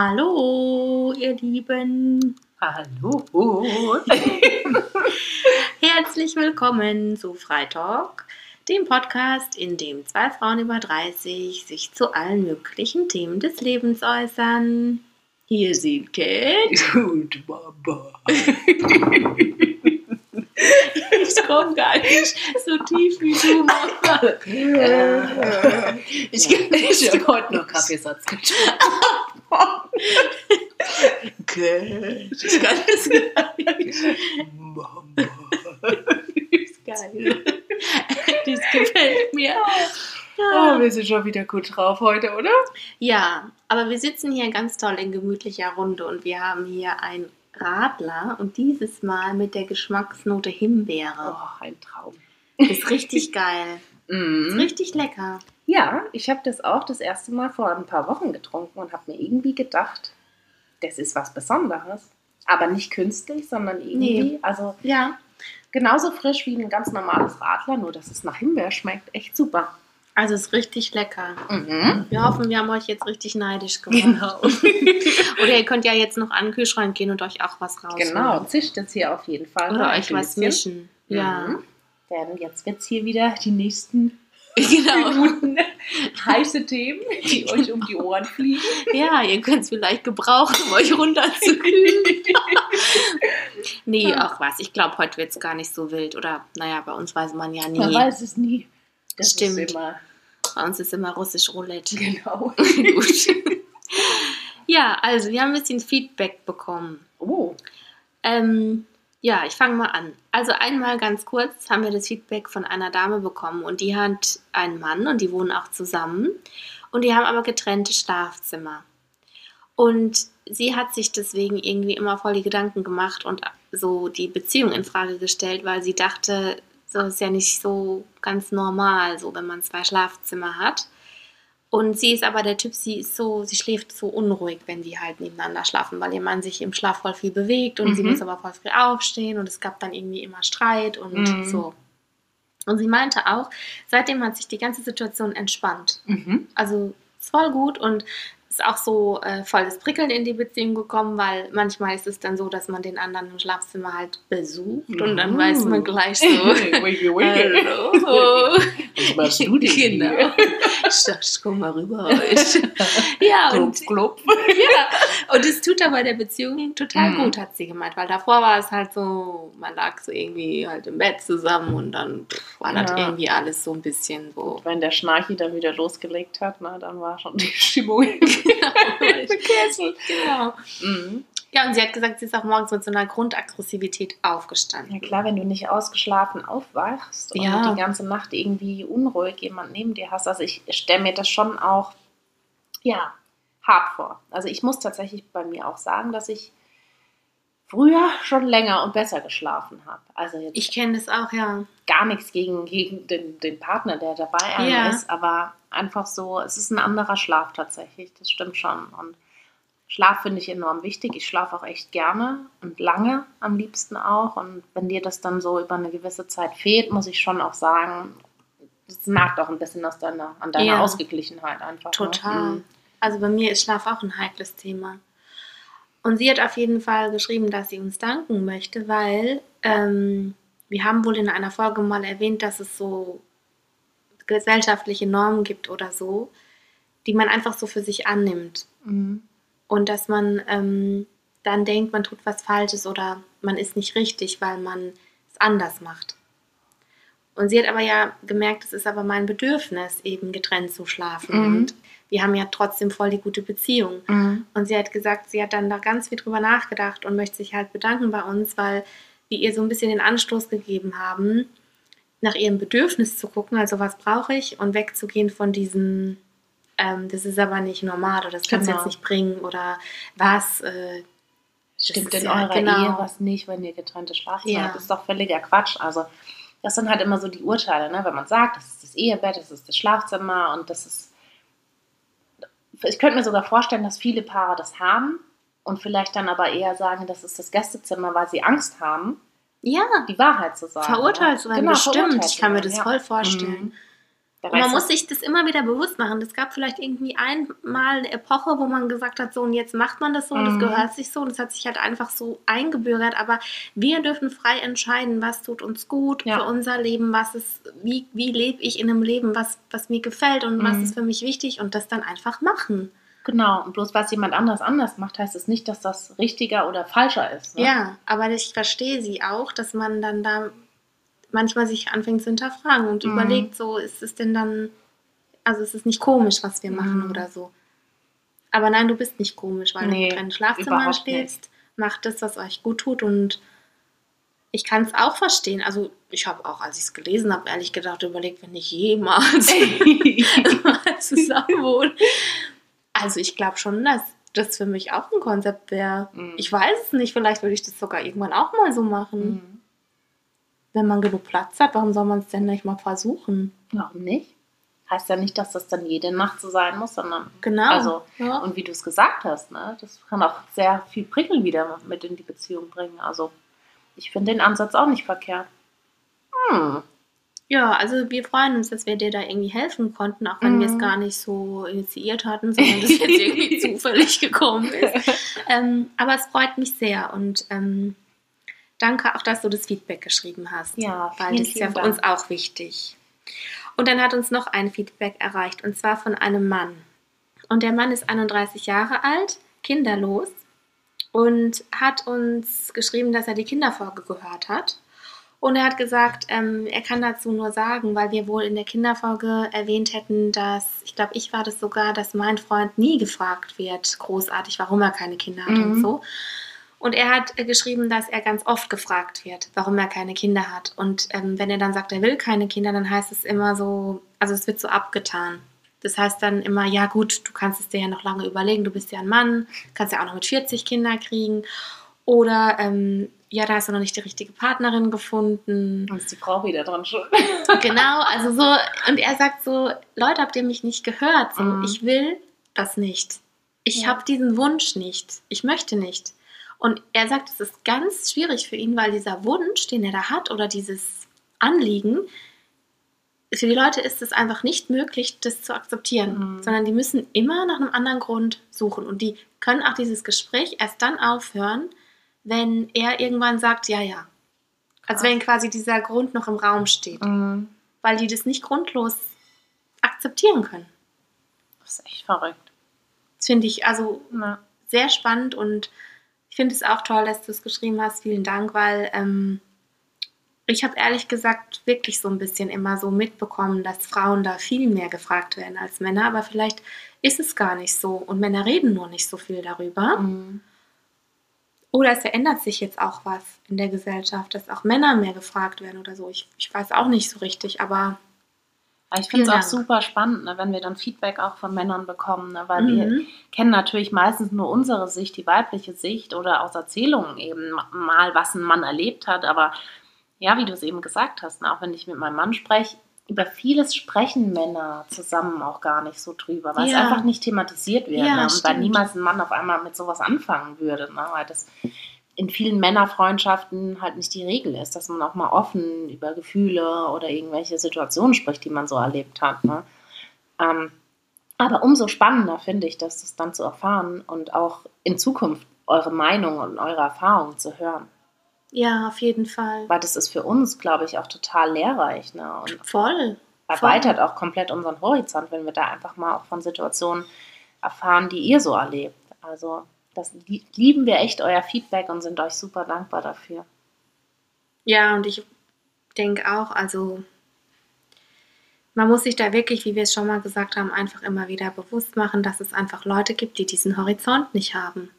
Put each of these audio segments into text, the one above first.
Hallo, ihr Lieben. Hallo. Herzlich willkommen zu Freitalk, dem Podcast, in dem zwei Frauen über 30 sich zu allen möglichen Themen des Lebens äußern. Hier sind Kate. Und Baba. Ich komme gar nicht so tief wie du, Mama. Ich, ich habe heute noch Kaffeesatz gesprochen. Kann das gar nicht. Mama. Ist geil. Das gefällt mir. Oh, wir sind schon wieder gut drauf heute, oder? Ja, aber wir sitzen hier ganz toll in gemütlicher Runde und wir haben hier ein Radler und dieses Mal mit der Geschmacksnote Himbeere. Oh, ein Traum. Ist richtig geil. Ist Mhm. richtig lecker. Ja, ich habe das auch das erste Mal vor ein paar Wochen getrunken und habe mir irgendwie gedacht, das ist was Besonderes. Aber nicht künstlich, sondern irgendwie, Nee. also Ja, genauso frisch wie ein ganz normales Radler, nur dass es nach Himbeer schmeckt. Echt super. also ist richtig lecker. Mhm. Wir hoffen, wir haben euch jetzt richtig neidisch gemacht. Genau. Oder ihr könnt ja jetzt noch an den Kühlschrank gehen und euch auch was rausholen. Genau, zischt jetzt hier auf jeden Fall. Oder euch was mischen. Ja. Mhm. Denn jetzt wird es hier wieder die nächsten Genau. Minuten heiße Themen, die euch um die Ohren fliegen. Ja, ihr könnt es vielleicht gebrauchen, um euch runterzukühlen. nee, auch was. Ich glaube, heute wird es gar nicht so wild. Oder, naja, bei uns weiß man ja nie. Man weiß es nie. Das Stimmt. Bei uns ist immer russisch Roulette. genau. Gut. ja, also wir haben ein bisschen Feedback bekommen. Oh, Ähm, ja, ich fange mal an. Also einmal ganz kurz haben wir das Feedback von einer Dame bekommen und die hat einen Mann und die wohnen auch zusammen und die haben aber getrennte Schlafzimmer. Und sie hat sich deswegen irgendwie immer voll die Gedanken gemacht und so die Beziehung in Frage gestellt, weil sie dachte, so ist ja nicht so ganz normal, so wenn man zwei Schlafzimmer hat. Und sie ist aber der Typ, sie ist so, sie schläft so unruhig, wenn die halt nebeneinander schlafen, weil ihr Mann sich im Schlaf voll viel bewegt und sie Mhm. muss aber voll früh aufstehen und es gab dann irgendwie immer Streit und Mhm. so. Und sie meinte auch, seitdem hat sich die ganze Situation entspannt. mhm. Also voll gut und ist auch so äh, voll das Prickeln in die Beziehung gekommen, weil manchmal ist es dann so, dass man den anderen im Schlafzimmer halt besucht und dann Mhm. weiß man gleich so. Wiggy, wiggy. Hallo. Was machst du denn Genau. hier? Ich dachte, ich komm mal rüber heute. Ja, und, Klopf, klopf. ja, und es tut aber der Beziehung total Mhm. gut, hat sie gemeint, weil davor war es halt so, man lag so irgendwie halt im Bett zusammen und dann pff, war das Ja. irgendwie alles so ein bisschen so. Wenn der Schnarchi dann wieder losgelegt hat, na, dann war schon die Stimmung Kessel. Genau. Mhm. Ja, und sie hat gesagt, sie ist auch morgens mit so einer Grundaggressivität aufgestanden. Ja klar, wenn du nicht ausgeschlafen aufwachst und Ja. die ganze Nacht irgendwie unruhig jemand neben dir hast, also ich stelle mir das schon auch, ja, hart vor. Also ich muss tatsächlich bei mir auch sagen, dass ich früher schon länger und besser geschlafen habe. Also jetzt Ich kenne das auch, ja. gar nichts gegen, gegen den, den Partner, der dabei Ja. ist, aber einfach so, es ist ein anderer Schlaf tatsächlich, das stimmt schon. Und Schlaf finde ich enorm wichtig. Ich schlafe auch echt gerne und lange am liebsten auch. Und wenn dir das dann so über eine gewisse Zeit fehlt, muss ich schon auch sagen, das nagt auch ein bisschen aus deiner, an deiner Ja. Ausgeglichenheit einfach. Total. Ne? Also bei mir ist Schlaf auch ein heikles Thema. Und sie hat auf jeden Fall geschrieben, dass sie uns danken möchte, weil ähm, wir haben wohl in einer Folge mal erwähnt, dass es so gesellschaftliche Normen gibt oder so, die man einfach so für sich annimmt. Mhm. Und dass man ähm, dann denkt, man tut was Falsches oder man ist nicht richtig, weil man es anders macht. Und sie hat aber ja gemerkt, es ist aber mein Bedürfnis, eben getrennt zu schlafen. Mhm. Und wir haben ja trotzdem voll die gute Beziehung. Mhm. Und sie hat gesagt, sie hat dann da ganz viel drüber nachgedacht und möchte sich halt bedanken bei uns, weil wir ihr so ein bisschen den Anstoß gegeben haben, nach ihrem Bedürfnis zu gucken, also was brauche ich und wegzugehen von diesem, ähm, das ist aber nicht normal oder das kannst du Genau. jetzt nicht bringen oder was. Äh, Stimmt in ja- eurer genau. Ehe was nicht, wenn ihr getrennte Schlafzimmer Ja. habt? Das ist doch völliger Quatsch. Also, das sind halt immer so die Urteile, ne? wenn man sagt, das ist das Ehebett, das ist das Schlafzimmer und das ist. Ich könnte mir sogar vorstellen, dass viele Paare das haben und vielleicht dann aber eher sagen, das ist das Gästezimmer, weil sie Angst haben, ja, die Wahrheit zu sagen. verurteilt zu werden, Genau, bestimmt. Ich kann mir das ja. voll vorstellen. Mhm. Man muss sich das immer wieder bewusst machen. Es gab vielleicht irgendwie einmal eine Epoche, wo man gesagt hat, so und jetzt macht man das so, und das Mhm. gehört sich so und das hat sich halt einfach so eingebürgert. Aber wir dürfen frei entscheiden, was tut uns gut Ja. für unser Leben, was ist, wie, wie lebe ich in einem Leben, was, was mir gefällt und was Mhm. ist für mich wichtig und das dann einfach machen. Genau, und bloß was jemand anders anders macht, heißt es nicht, dass das richtiger oder falscher ist. Ne? Ja, aber ich verstehe sie auch, dass man dann da manchmal sich anfängt zu hinterfragen und Mhm. überlegt, so ist es denn dann, also ist es nicht komisch, was wir machen Mhm. oder so. Aber nein, du bist nicht komisch, weil Nee, du in Schlafzimmern überhaupt stehst, macht das, was euch gut tut und ich kann es auch verstehen. Also ich habe auch, als ich es gelesen habe, ehrlich gedacht, überlegt, wenn ich jemals zusammen wohne. Also ich glaube schon, dass das für mich auch ein Konzept wäre. Mhm. Ich weiß es nicht, vielleicht würde ich das sogar irgendwann auch mal so machen. Wenn man genug Platz hat, warum soll man es denn nicht mal versuchen? Warum nicht? Heißt ja nicht, dass das dann jede Nacht so sein muss, sondern Genau. Also, ja. Und wie du es gesagt hast, ne, das kann auch sehr viel Prickeln wieder mit in die Beziehung bringen. Also ich finde den Ansatz auch nicht verkehrt. Hm. ja, also wir freuen uns, dass wir dir da irgendwie helfen konnten, auch wenn wir es Mhm. gar nicht so initiiert hatten, sondern das jetzt irgendwie zufällig gekommen ist. Ähm, aber es freut mich sehr und ähm, danke auch, dass du das Feedback geschrieben hast. Ja, weil das ist ja für Dank. uns auch wichtig. Und dann hat uns noch ein Feedback erreicht und zwar von einem Mann. Und der Mann ist 31 Jahre alt, kinderlos und hat uns geschrieben, dass er die Kinderfolge gehört hat. Und er hat gesagt, ähm, er kann dazu nur sagen, weil wir wohl in der Kinderfolge erwähnt hätten, dass, ich glaube, ich war das sogar, dass mein Freund nie gefragt wird, großartig, warum er keine Kinder hat und Mhm. so. Und er hat äh, geschrieben, dass er ganz oft gefragt wird, warum er keine Kinder hat. Und ähm, wenn er dann sagt, er will keine Kinder, dann heißt es immer so, also es wird so abgetan. Das heißt dann immer, ja gut, du kannst es dir ja noch lange überlegen, du bist ja ein Mann, kannst ja auch noch mit 40 Kinder kriegen. Oder ähm, ja, da hast du noch nicht die richtige Partnerin gefunden. Dann ist die Frau wieder dran schuld. Genau, also so, und er sagt so, Leute, habt ihr mich nicht gehört? So, Mhm. ich will das nicht. Ich Ja. habe diesen Wunsch nicht. Ich möchte nicht. Und er sagt, es ist ganz schwierig für ihn, weil dieser Wunsch, den er da hat, oder dieses Anliegen, für die Leute ist es einfach nicht möglich, das zu akzeptieren, Mhm. sondern die müssen immer nach einem anderen Grund suchen. Und die können auch dieses Gespräch erst dann aufhören, wenn er irgendwann sagt, ja, ja. Als Krass. wenn quasi dieser Grund noch im Raum steht Mhm. weil die das nicht grundlos akzeptieren können. Das ist echt verrückt. Das finde ich also Ja. sehr spannend und ich finde es auch toll, dass du es geschrieben hast. Vielen Dank, weil ähm, ich habe ehrlich gesagt wirklich so ein bisschen immer so mitbekommen, dass Frauen da viel mehr gefragt werden als Männer, aber vielleicht ist es gar nicht so und Männer reden nur nicht so viel darüber. Mhm. Oder es verändert sich jetzt auch was in der Gesellschaft, dass auch Männer mehr gefragt werden oder so. Ich, ich weiß auch nicht so richtig, aber Aber ich finde es auch super spannend, ne, wenn wir dann Feedback auch von Männern bekommen, ne, weil wir Mhm. kennen natürlich meistens nur unsere Sicht, die weibliche Sicht oder aus Erzählungen eben mal, was ein Mann erlebt hat. Aber ja, wie du es eben gesagt hast, ne, auch wenn ich mit meinem Mann spreche, über vieles sprechen Männer zusammen auch gar nicht so drüber, weil Ja. es einfach nicht thematisiert wird. Ja, ne, und weil niemals ein Mann auf einmal mit sowas anfangen würde. Ne, weil das in vielen Männerfreundschaften halt nicht die Regel ist, dass man auch mal offen über Gefühle oder irgendwelche Situationen spricht, die man so erlebt hat. Ne? Ähm, aber umso spannender finde ich, dass das dann zu erfahren und auch in Zukunft eure Meinung und eure Erfahrungen zu hören. ja, auf jeden Fall. Weil das ist für uns, glaube ich, auch total lehrreich ne? und Voll. erweitert auch komplett unseren Horizont, wenn wir da einfach mal auch von Situationen erfahren, die ihr so erlebt. Also das lie- lieben wir echt euer Feedback und sind euch super dankbar dafür. Ja, und ich denke auch, also man muss sich da wirklich, wie wir es schon mal gesagt haben, einfach immer wieder bewusst machen, dass es einfach Leute gibt, die diesen Horizont nicht haben.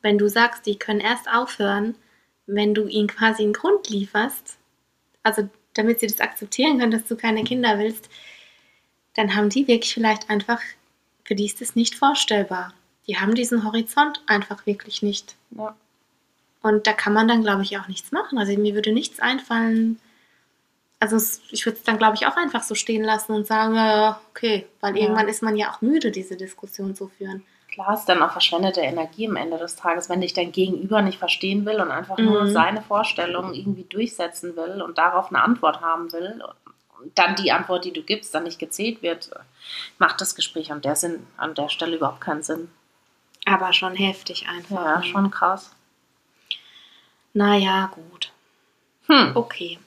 Wenn du sagst, die können erst aufhören, wenn du ihnen quasi einen Grund lieferst, also damit sie das akzeptieren können, dass du keine Kinder willst, dann haben die wirklich vielleicht einfach, für die ist das nicht vorstellbar. Die haben diesen Horizont einfach wirklich nicht. Ja. Und da kann man dann, glaube ich, auch nichts machen. Also mir würde nichts einfallen. Also ich würde es dann, glaube ich, auch einfach so stehen lassen und sagen, ja, okay, weil Ja. irgendwann ist man ja auch müde, diese Diskussion zu führen. Klar ist dann auch verschwendete Energie am Ende des Tages, wenn dich dein Gegenüber nicht verstehen will und einfach nur Mhm. seine Vorstellungen irgendwie durchsetzen will und darauf eine Antwort haben will dann die Antwort, die du gibst, dann nicht gezählt wird, macht das Gespräch an der, Sinn, an der Stelle überhaupt keinen Sinn. Aber schon heftig einfach. Ja, schon krass. Naja, gut. Hm. Okay.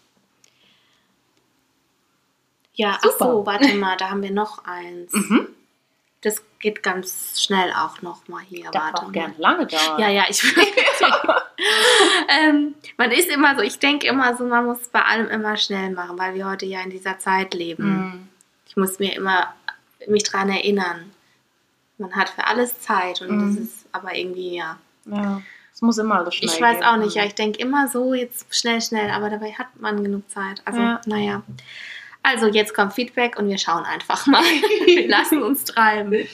Ja, ach Super. so, warte mal, da haben wir noch eins. Mhm. Das geht ganz schnell auch noch mal hier. Darf warte auch gerne lange dauern. Ja, ja, ich ähm, Man ist immer so, ich denke immer so, man muss bei allem immer schnell machen, weil wir heute ja in dieser Zeit leben. Mhm. Ich muss mir immer mich dran erinnern. Man hat für alles Zeit und Mhm. das ist aber irgendwie, ja. Ja, es muss immer alles schnell Ich weiß gehen. auch nicht, ja, ich denke immer so, jetzt schnell, schnell, aber dabei hat man genug Zeit. Also, Ja. naja. Also, jetzt kommt Feedback und wir schauen einfach mal. wir lassen uns treiben.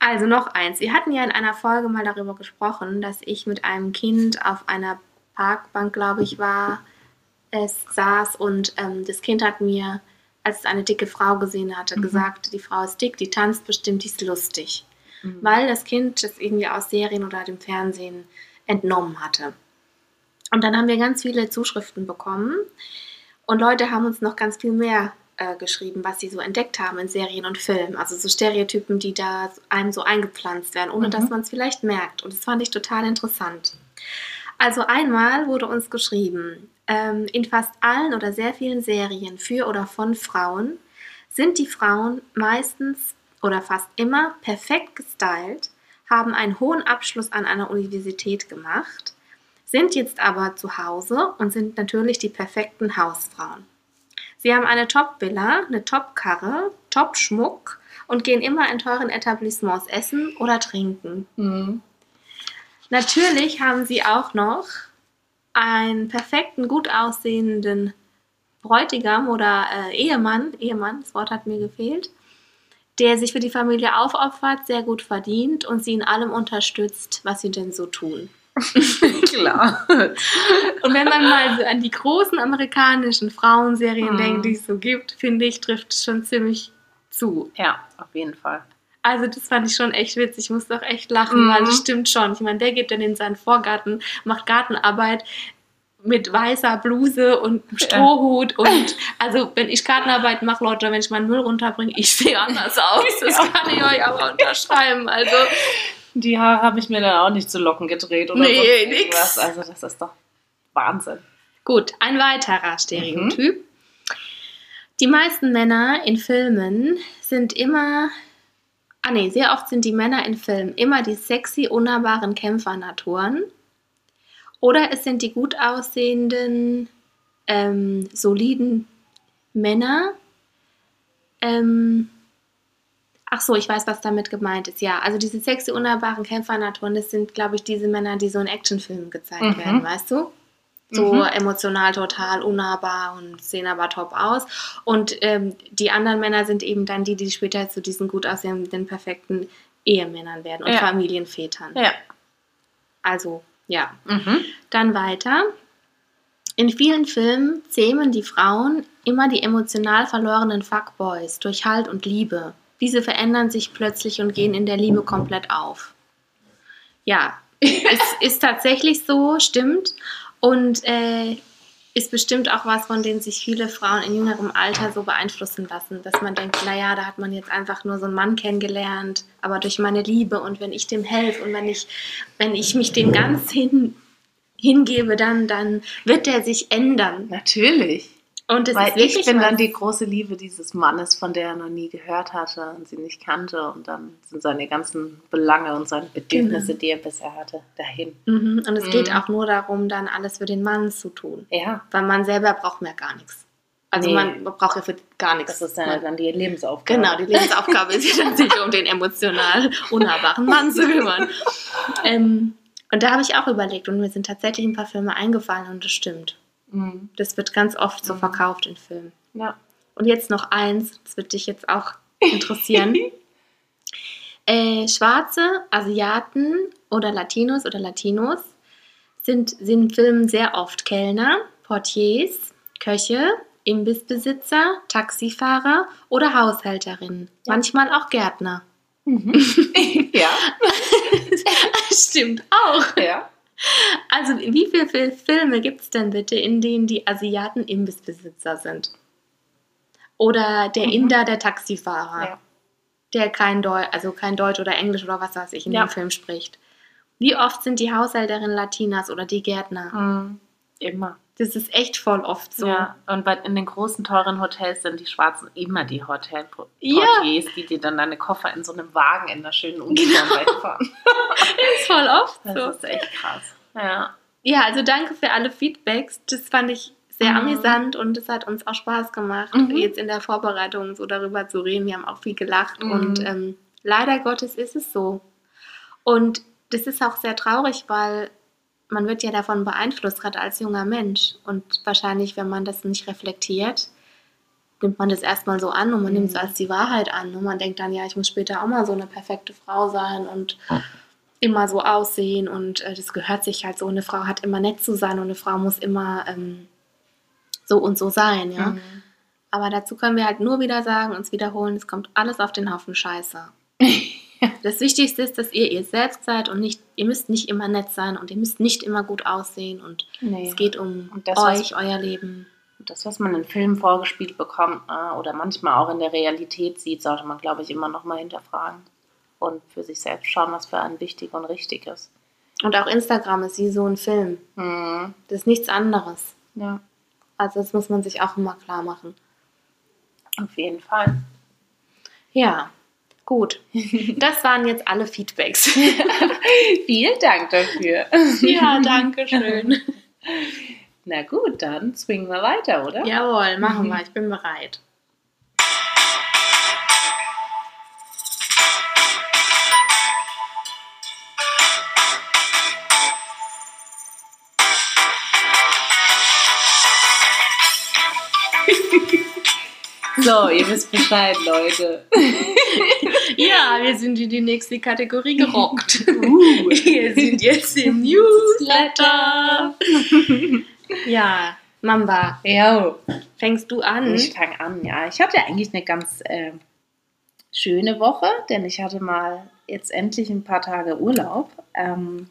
Also, noch eins. Wir hatten ja in einer Folge mal darüber gesprochen, dass ich mit einem Kind auf einer Parkbank, glaube ich, war, es saß und ähm, das Kind hat mir, als es eine dicke Frau gesehen hatte, Mhm. gesagt, die Frau ist dick, die tanzt bestimmt, die ist lustig Mhm. weil das Kind das irgendwie aus Serien oder dem Fernsehen entnommen hatte. Und dann haben wir ganz viele Zuschriften bekommen und Leute haben uns noch ganz viel mehr äh, geschrieben, was sie so entdeckt haben in Serien und Filmen. Also so Stereotypen, die da einem so eingepflanzt werden, ohne Mhm. dass man es vielleicht merkt. Und das fand ich total interessant. Also einmal wurde uns geschrieben, ähm, in fast allen oder sehr vielen Serien für oder von Frauen sind die Frauen meistens oder fast immer perfekt gestylt, haben einen hohen Abschluss an einer Universität gemacht, sind jetzt aber zu Hause und sind natürlich die perfekten Hausfrauen. Sie haben eine Top-Villa, eine Top-Karre, Top-Schmuck und gehen immer in teuren Etablissements essen oder trinken. Mhm. Natürlich haben sie auch noch einen perfekten, gut aussehenden Bräutigam oder äh, Ehemann, Ehemann, das Wort hat mir gefehlt, der sich für die Familie aufopfert, sehr gut verdient und sie in allem unterstützt, was sie denn so tun. Klar. Und wenn man mal so an die großen amerikanischen Frauenserien Mhm. denkt, die es so gibt, finde ich, trifft es schon ziemlich zu. Ja, auf jeden Fall. Also das fand ich schon echt witzig. Ich musste auch echt lachen, Mhm. weil das stimmt schon. Ich meine, der geht dann in seinen Vorgarten, macht Gartenarbeit mit weißer Bluse und Strohhut und also wenn ich Gartenarbeit mache, Leute, wenn ich meinen Müll runterbringe, ich sehe anders aus. Das kann ich euch aber unterschreiben. Also Die Haare habe ich mir dann auch nicht zu Locken gedreht oder Nee, nix. Also das ist doch Wahnsinn. gut, ein weiterer Stereotyp. Die meisten Männer in Filmen sind immer Ah nee, sehr oft sind die Männer in Filmen immer die sexy, unnahbaren Kämpfernaturen. Oder es sind die gut aussehenden, ähm, soliden Männer. Ähm, ach so, ich weiß, was damit gemeint ist. Ja, also diese sexy, unnahbaren Kämpfernaturen, das sind, glaube ich, diese Männer, die so in Actionfilmen gezeigt Mhm. werden, weißt du? So Mhm. emotional total unnahbar und sehen aber top aus. Und ähm, die anderen Männer sind eben dann die, die später zu diesen gut aussehenden, perfekten Ehemännern werden und Ja. Familienvätern. Ja. Also, ja. Mhm. Dann weiter. In vielen Filmen zähmen die Frauen immer die emotional verlorenen Fuckboys durch Halt und Liebe. Diese verändern sich plötzlich und gehen in der Liebe komplett auf. Ja, es ist tatsächlich so, stimmt. Und äh, ist bestimmt auch was, von dem sich viele Frauen in jüngerem Alter so beeinflussen lassen, dass man denkt, naja, da hat man jetzt einfach nur so einen Mann kennengelernt, aber durch meine Liebe und wenn ich dem helfe und wenn ich, wenn ich mich dem ganz hin, hingebe, dann, dann wird der sich ändern. Natürlich. Und es Weil ist ich bin dann die große Liebe dieses Mannes, von der er noch nie gehört hatte und sie nicht kannte. Und dann sind seine ganzen Belange und seine Bedürfnisse, Genau. die er bisher hatte, dahin. Mhm. Und es geht Mhm. auch nur darum, dann alles für den Mann zu tun. Ja, Weil man selber braucht mehr gar nichts. Also Nee. man braucht ja für gar nichts. das ist dann, Man- dann die Lebensaufgabe. Genau, die Lebensaufgabe ist ja dann, sich um den emotional unnahbaren Mann zu kümmern. Ähm, und da habe ich auch überlegt und mir sind tatsächlich ein paar Filme eingefallen und das stimmt. Mhm. Das wird ganz oft so Mhm. verkauft in Filmen. Ja. Und jetzt noch eins, das wird dich jetzt auch interessieren. äh, Schwarze, Asiaten oder Latinos oder Latinos sind, sind in Filmen sehr oft Kellner, Portiers, Köche, Imbissbesitzer, Taxifahrer oder Haushälterinnen. Ja. Manchmal auch Gärtner. Mhm. ja. Stimmt auch. ja. Also wie viele Fil- Filme gibt es denn bitte, in denen die Asiaten Imbissbesitzer sind? Oder der Mhm. Inder, der Taxifahrer, Ja. der kein Deutsch, also kein Deutsch oder Englisch oder was weiß ich in Ja. dem Film spricht. Wie oft sind die Haushälterinnen Latinas oder die Gärtner? Mhm. Immer. Das ist echt voll oft so. Ja, und in den großen, teuren Hotels sind die Schwarzen immer die Hotelportiers, Ja. die dir dann deine Koffer in so einem Wagen in einer schönen Uniform Genau. wegfahren. Das ist voll oft Das so. ist echt krass. Ja. Ja, also danke für alle Feedbacks. Das fand ich sehr Mhm. amüsant und es hat uns auch Spaß gemacht, Mhm. jetzt in der Vorbereitung so darüber zu reden. Wir haben auch viel gelacht Mhm. und ähm, leider Gottes ist es so. Und das ist auch sehr traurig, weil man wird ja davon beeinflusst, gerade als junger Mensch. Und wahrscheinlich, wenn man das nicht reflektiert, nimmt man das erstmal so an und man Mhm. nimmt es als die Wahrheit an. Und man denkt dann, ja, ich muss später auch mal so eine perfekte Frau sein und immer so aussehen und äh, das gehört sich halt so. Eine Frau hat immer nett zu sein und eine Frau muss immer ähm, so und so sein, ja. Mhm. Aber dazu können wir halt nur wieder sagen, uns wiederholen, es kommt alles auf den Haufen Scheiße. Das Wichtigste ist, dass ihr ihr selbst seid und nicht, ihr müsst nicht immer nett sein und ihr müsst nicht immer gut aussehen und Nee. es geht um das, was- euch, euer Leben. Das, was man in Filmen vorgespielt bekommt äh, oder manchmal auch in der Realität sieht, sollte man, glaube ich, immer noch mal hinterfragen und für sich selbst schauen, was für einen wichtig und richtig ist. Und auch Instagram ist wie so ein Film. Mhm. Das ist nichts anderes. Ja, Also das muss man sich auch immer klar machen. auf jeden Fall. Ja, gut. Das waren jetzt alle Feedbacks. Vielen Dank dafür. ja, danke schön. Na gut, dann swingen wir weiter, oder? Jawohl, machen wir. Ich bin bereit. So, ihr wisst Bescheid, Leute. Ja, wir sind in die nächste Kategorie gerockt. Uh. Wir sind jetzt im Newsletter. Ja, Mamba, Jo. fängst du an? Ich fange an, ja. Ich hatte eigentlich eine ganz äh, schöne Woche, denn ich hatte mal jetzt endlich ein paar Tage Urlaub, ähm,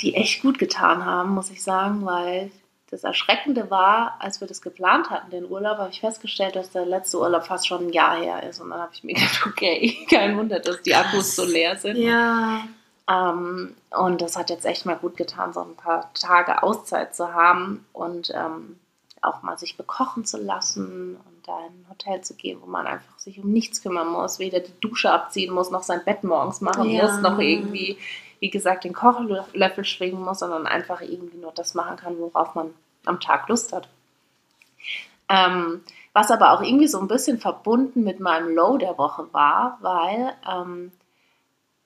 die echt gut getan haben, muss ich sagen, weil das Erschreckende war, als wir das geplant hatten, den Urlaub, habe ich festgestellt, dass der letzte Urlaub fast schon ein Jahr her ist. Und dann habe ich mir gedacht, okay, kein Wunder, dass die Akkus so leer sind. Ja, Ähm, und das hat jetzt echt mal gut getan, so ein paar Tage Auszeit zu haben und ähm, auch mal sich bekochen zu lassen und da in ein Hotel zu gehen, wo man einfach sich um nichts kümmern muss, weder die Dusche abziehen muss, noch sein Bett morgens machen Ja. muss, noch irgendwie, wie gesagt, den Kochlöffel schwingen muss, sondern einfach irgendwie nur das machen kann, worauf man am Tag Lust hat. Ähm, was aber auch irgendwie so ein bisschen verbunden mit meinem Low der Woche war, weil ähm,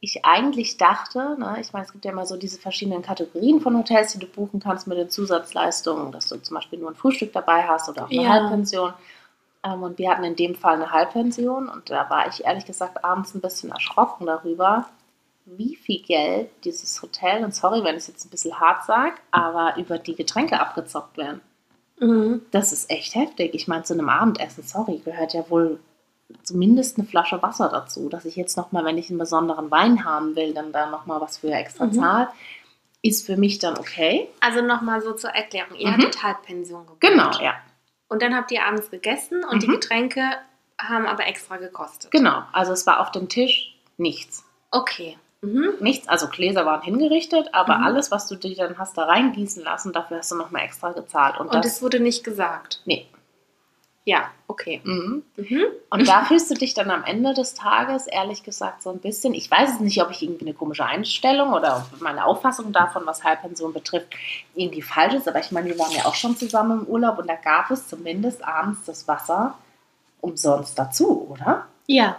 ich eigentlich dachte, ne, ich meine, es gibt ja immer so diese verschiedenen Kategorien von Hotels, die du buchen kannst mit den Zusatzleistungen, dass du zum Beispiel nur ein Frühstück dabei hast oder auch eine Ja. Halbpension. Ähm, und wir hatten in dem Fall eine Halbpension und da war ich ehrlich gesagt abends ein bisschen erschrocken darüber, wie viel Geld dieses Hotel, und sorry, wenn ich es jetzt ein bisschen hart sage, aber über die Getränke abgezockt werden. mhm. Das ist echt heftig. Ich meine, zu einem Abendessen, sorry, gehört ja wohl zumindest eine Flasche Wasser dazu, dass ich jetzt nochmal, wenn ich einen besonderen Wein haben will, dann da nochmal was für extra Mhm. zahle, ist für mich dann okay. Also nochmal so zur Erklärung. Ihr Mhm. hattet Halbpension gebucht. Genau, ja. Und dann habt ihr abends gegessen und die Mhm. Getränke haben aber extra gekostet. Genau. Also es war auf dem Tisch nichts. Okay. Mhm. Nichts, also Gläser waren hingerichtet, aber Mhm. alles, was du dir dann hast da reingießen lassen, dafür hast du nochmal extra gezahlt. Und, Und das, es wurde nicht gesagt. nee. Ja, okay. Mhm. Mhm. Und da fühlst du dich dann am Ende des Tages, ehrlich gesagt, so ein bisschen, ich weiß es nicht, ob ich irgendwie eine komische Einstellung oder ob meine Auffassung davon, was Halbpension betrifft, irgendwie falsch ist, aber ich meine, wir waren ja auch schon zusammen im Urlaub und da gab es zumindest abends das Wasser umsonst dazu, oder? Ja.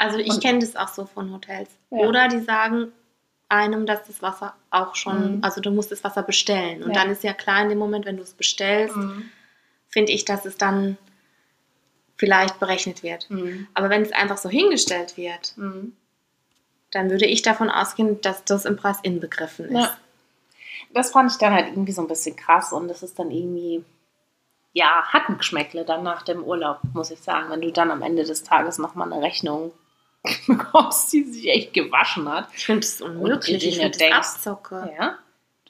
Also ich kenne das auch so von Hotels. Ja. Oder die sagen einem, dass das Wasser auch schon, Mhm. also du musst das Wasser bestellen. Und Ja. dann ist ja klar in dem Moment, wenn du es bestellst, finde ich, dass es dann vielleicht berechnet wird. Mhm. Aber wenn es einfach so hingestellt wird, Mhm. dann würde ich davon ausgehen, dass das im Preis inbegriffen ist. Ja. Das fand ich dann halt irgendwie so ein bisschen krass und das ist dann irgendwie, ja, hat ein Geschmäckle dann nach dem Urlaub, muss ich sagen, wenn du dann am Ende des Tages nochmal eine Rechnung bekommst, die sich echt gewaschen hat. Ich finde es unmöglich. Ich finde denkst, das Abzocke. Ja.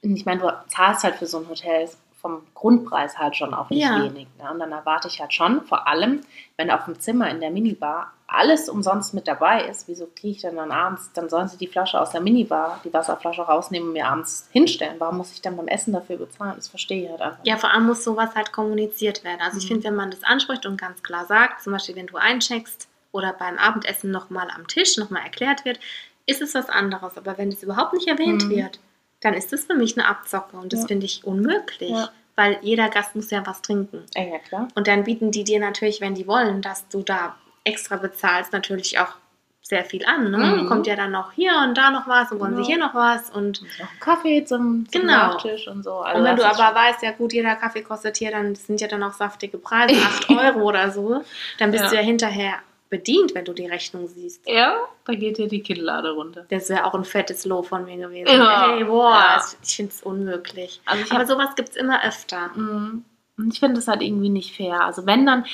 Und ich meine, du zahlst halt für so ein Hotel vom Grundpreis halt schon auch nicht Ja. wenig. Ne? Und dann erwarte ich halt schon, vor allem, wenn auf dem Zimmer in der Minibar alles umsonst mit dabei ist, wieso kriege ich denn dann abends, dann sollen sie die Flasche aus der Minibar, die Wasserflasche rausnehmen und mir abends hinstellen. Warum muss ich dann beim Essen dafür bezahlen? Das verstehe ich halt einfach. Ja, vor allem muss sowas halt kommuniziert werden. Also ich Mhm. finde, wenn man das anspricht und ganz klar sagt, zum Beispiel wenn du eincheckst oder beim Abendessen nochmal am Tisch nochmal erklärt wird, ist es was anderes. Aber wenn das überhaupt nicht erwähnt Mhm. wird, dann ist das für mich eine Abzocke und das Ja. finde ich unmöglich, Ja. weil jeder Gast muss ja was trinken. Ja, ja, klar. Und dann bieten die dir natürlich, wenn die wollen, dass du da extra bezahlst, natürlich auch sehr viel an. Ne? Mhm. Kommt ja dann noch hier und da noch was und wollen Genau. sie hier noch was und Und noch einen Kaffee zum, zum Genau. Nachtisch und so. Also und wenn du aber weißt, ja gut, jeder Kaffee kostet hier, dann sind ja dann auch saftige Preise, 8 Euro oder so, dann bist Ja. du ja hinterher bedient, wenn du die Rechnung siehst. Ja, da geht dir die Kinnlade runter. Das wäre auch ein fettes Lob von mir gewesen. Ja. Hey, boah, Ja. ich finde es unmöglich. Also ich Aber sowas gibt es immer öfter. Mhm. Und Ich finde das halt irgendwie nicht fair. Also wenn dann,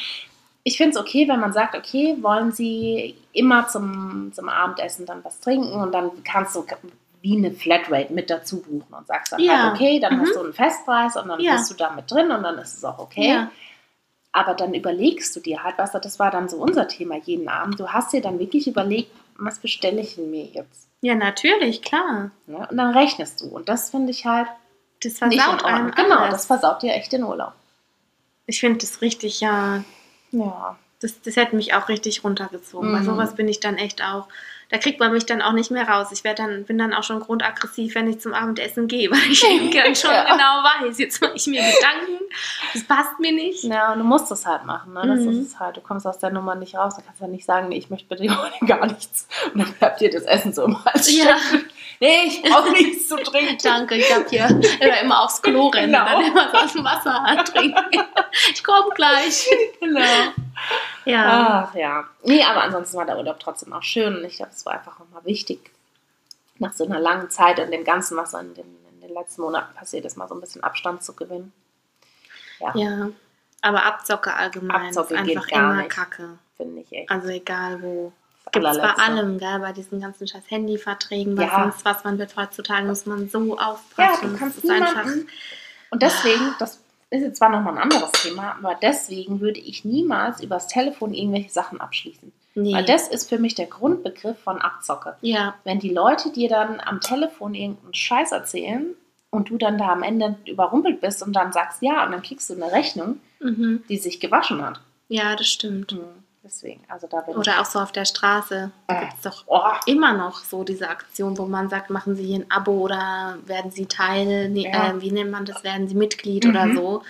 ich finde es okay, wenn man sagt, okay, wollen Sie immer zum, zum Abendessen dann was trinken und dann kannst du wie eine Flatrate mit dazu buchen und sagst dann Ja. halt, okay, dann Mhm. hast du einen Festpreis und dann Ja. bist du da mit drin und dann ist es auch okay. Ja. Aber dann überlegst du dir halt, weißt du, das war dann so unser Thema jeden Abend. Du hast dir dann wirklich überlegt, was bestelle ich mir jetzt? ja, natürlich, klar. Ne? Und dann rechnest du. Und das finde ich halt Das versaut einem Genau, das versaut dir echt den Urlaub. Ich finde das richtig, ja, Ja. das, das hätte mich auch richtig runtergezogen. Bei Mhm. sowas bin ich dann echt auch, da kriegt man mich dann auch nicht mehr raus. Ich dann, bin dann auch schon grundaggressiv, wenn ich zum Abendessen gehe, weil ich eben dann schon Ja. genau weiß, jetzt mache ich mir Gedanken, das passt mir nicht. Ja, und du musst das halt machen. Ne? Das Mhm. ist es halt. Du kommst aus der Nummer nicht raus. Da kannst du ja nicht sagen, nee, ich möchte bitte heute gar nichts. Und dann bleibt dir das Essen so im Hals Ja. stecken. Nee, ich brauche nichts zu trinken. Danke, ich habe hier immer, aufs Klo rennen Genau. dann immer so aus dem Wasser trinken. Ich komme gleich. Genau. Ja. Ach ja. Nee, aber ansonsten war der Urlaub trotzdem auch schön. Und ich glaube, es war einfach nochmal wichtig, nach so einer langen Zeit und dem Ganzen, was in den, in den letzten Monaten passiert ist, mal so ein bisschen Abstand zu gewinnen. Ja, ja. Aber Abzocke allgemein Abzocke ist geht einfach gar immer nicht. Kacke. finde ich echt. Also egal wo. Das Gibt es bei allerletzte. allem, gell? bei diesen ganzen scheiß Handyverträgen, was Ja. sonst was man wird heutzutage, muss man so Ja, aufpassen. du kannst Das ist einfach. Und deswegen, das ist jetzt zwar nochmal ein anderes Thema, aber deswegen würde ich niemals übers Telefon irgendwelche Sachen abschließen. Nee. Weil das ist für mich der Grundbegriff von Abzocke. ja, Wenn die Leute dir dann am Telefon irgendeinen Scheiß erzählen und du dann da am Ende überrumpelt bist und dann sagst ja und dann kriegst du eine Rechnung, mhm. die sich gewaschen hat. ja, das stimmt. Hm, Deswegen, also da bin ich. Oder auch so auf der Straße. Äh. gibt es doch Oh, immer noch so diese Aktion, wo man sagt, machen Sie hier ein Abo oder werden Sie Teil, nee, Ja. äh, wie nennt man das, werden Sie Mitglied Mhm. oder so.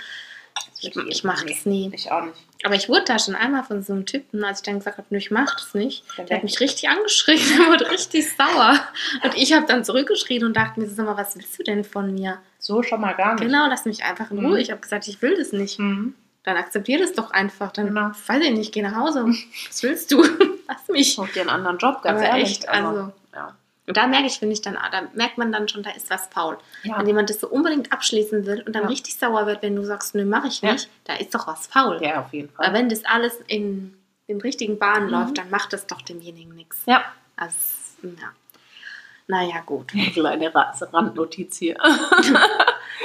Ich, ich mache das nie. Ich auch nicht. Aber ich wurde da schon einmal von so einem Typen, als ich dann gesagt habe, ich mache das nicht. Der hat mich richtig angeschrien, der wurde richtig sauer. Und ich habe dann zurückgeschrien und dachte mir, sag mal, was willst du denn von mir? So schon mal gar nicht. Genau, lass mich einfach in Mhm. Ruhe. Ich habe gesagt, ich will das nicht. Mhm. Dann akzeptier das doch einfach. Dann, Genau. weiß ich nicht, geh nach Hause. Was willst du? Lass mich. Such dir einen anderen Job, ganz Aber ehrlich. echt, also- ja. Und da merke ich, finde ich dann, da merkt man dann schon, da ist was faul. Ja. Wenn jemand das so unbedingt abschließen will und dann Ja. richtig sauer wird, wenn du sagst, nö, mache ich Ja. nicht, da ist doch was faul. ja, auf jeden Fall. Aber wenn das alles in den richtigen Bahnen Mhm. läuft, dann macht das doch demjenigen nichts. ja. Also, ja. Naja, gut. Kleine Ra- Randnotiz hier.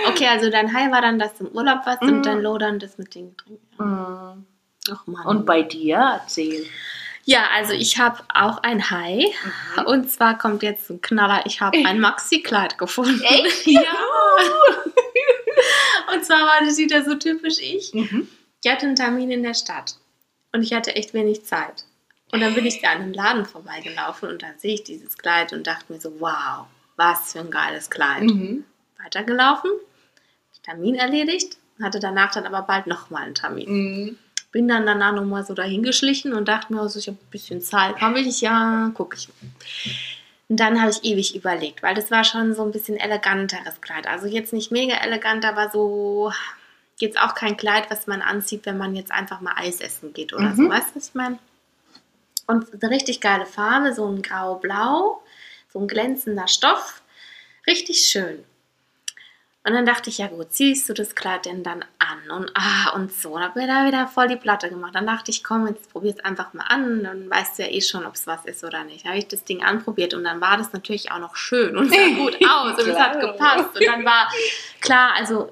Okay, also dein High war dann, dass du im Urlaub warst Mhm. und dein Low dann das mit den Trinken. Mhm. Ach Mann. Und bei dir, erzähl. ja, also ich habe auch ein High. Mhm. Und zwar kommt jetzt ein Knaller. Ich habe ein Maxi-Kleid gefunden. Echt? Ja. Und zwar war das wieder so typisch ich. Mhm. Ich hatte einen Termin in der Stadt und ich hatte echt wenig Zeit. Und dann bin ich da an einem Laden vorbeigelaufen und da sehe ich dieses Kleid und dachte mir so, wow, was für ein geiles Kleid. Mhm. Weitergelaufen, Termin erledigt, hatte danach dann aber bald nochmal einen Termin. Mhm. Bin dann danach nochmal so dahin geschlichen und dachte mir, also ich habe ein bisschen Zeit. Habe ich, ja, gucke ich. Und dann habe ich ewig überlegt, weil das war schon so ein bisschen eleganteres Kleid. Also jetzt nicht mega elegant, aber so jetzt auch kein Kleid, was man anzieht, wenn man jetzt einfach mal Eis essen geht oder so. Mhm. Weißt du, was ich meine? Und eine richtig geile Farbe, so ein grau-blau, so ein glänzender Stoff. Richtig schön. Und dann dachte ich, ja gut, ziehst du das Kleid denn dann an? Und ah, und so. Und hab mir da wieder voll die Platte gemacht. Dann dachte ich, komm, jetzt probier's einfach mal an. Dann weißt du ja eh schon, ob es was ist oder nicht. Habe ich das Ding anprobiert und dann war das natürlich auch noch schön und sah gut aus und es hat gepasst. Und dann war klar, also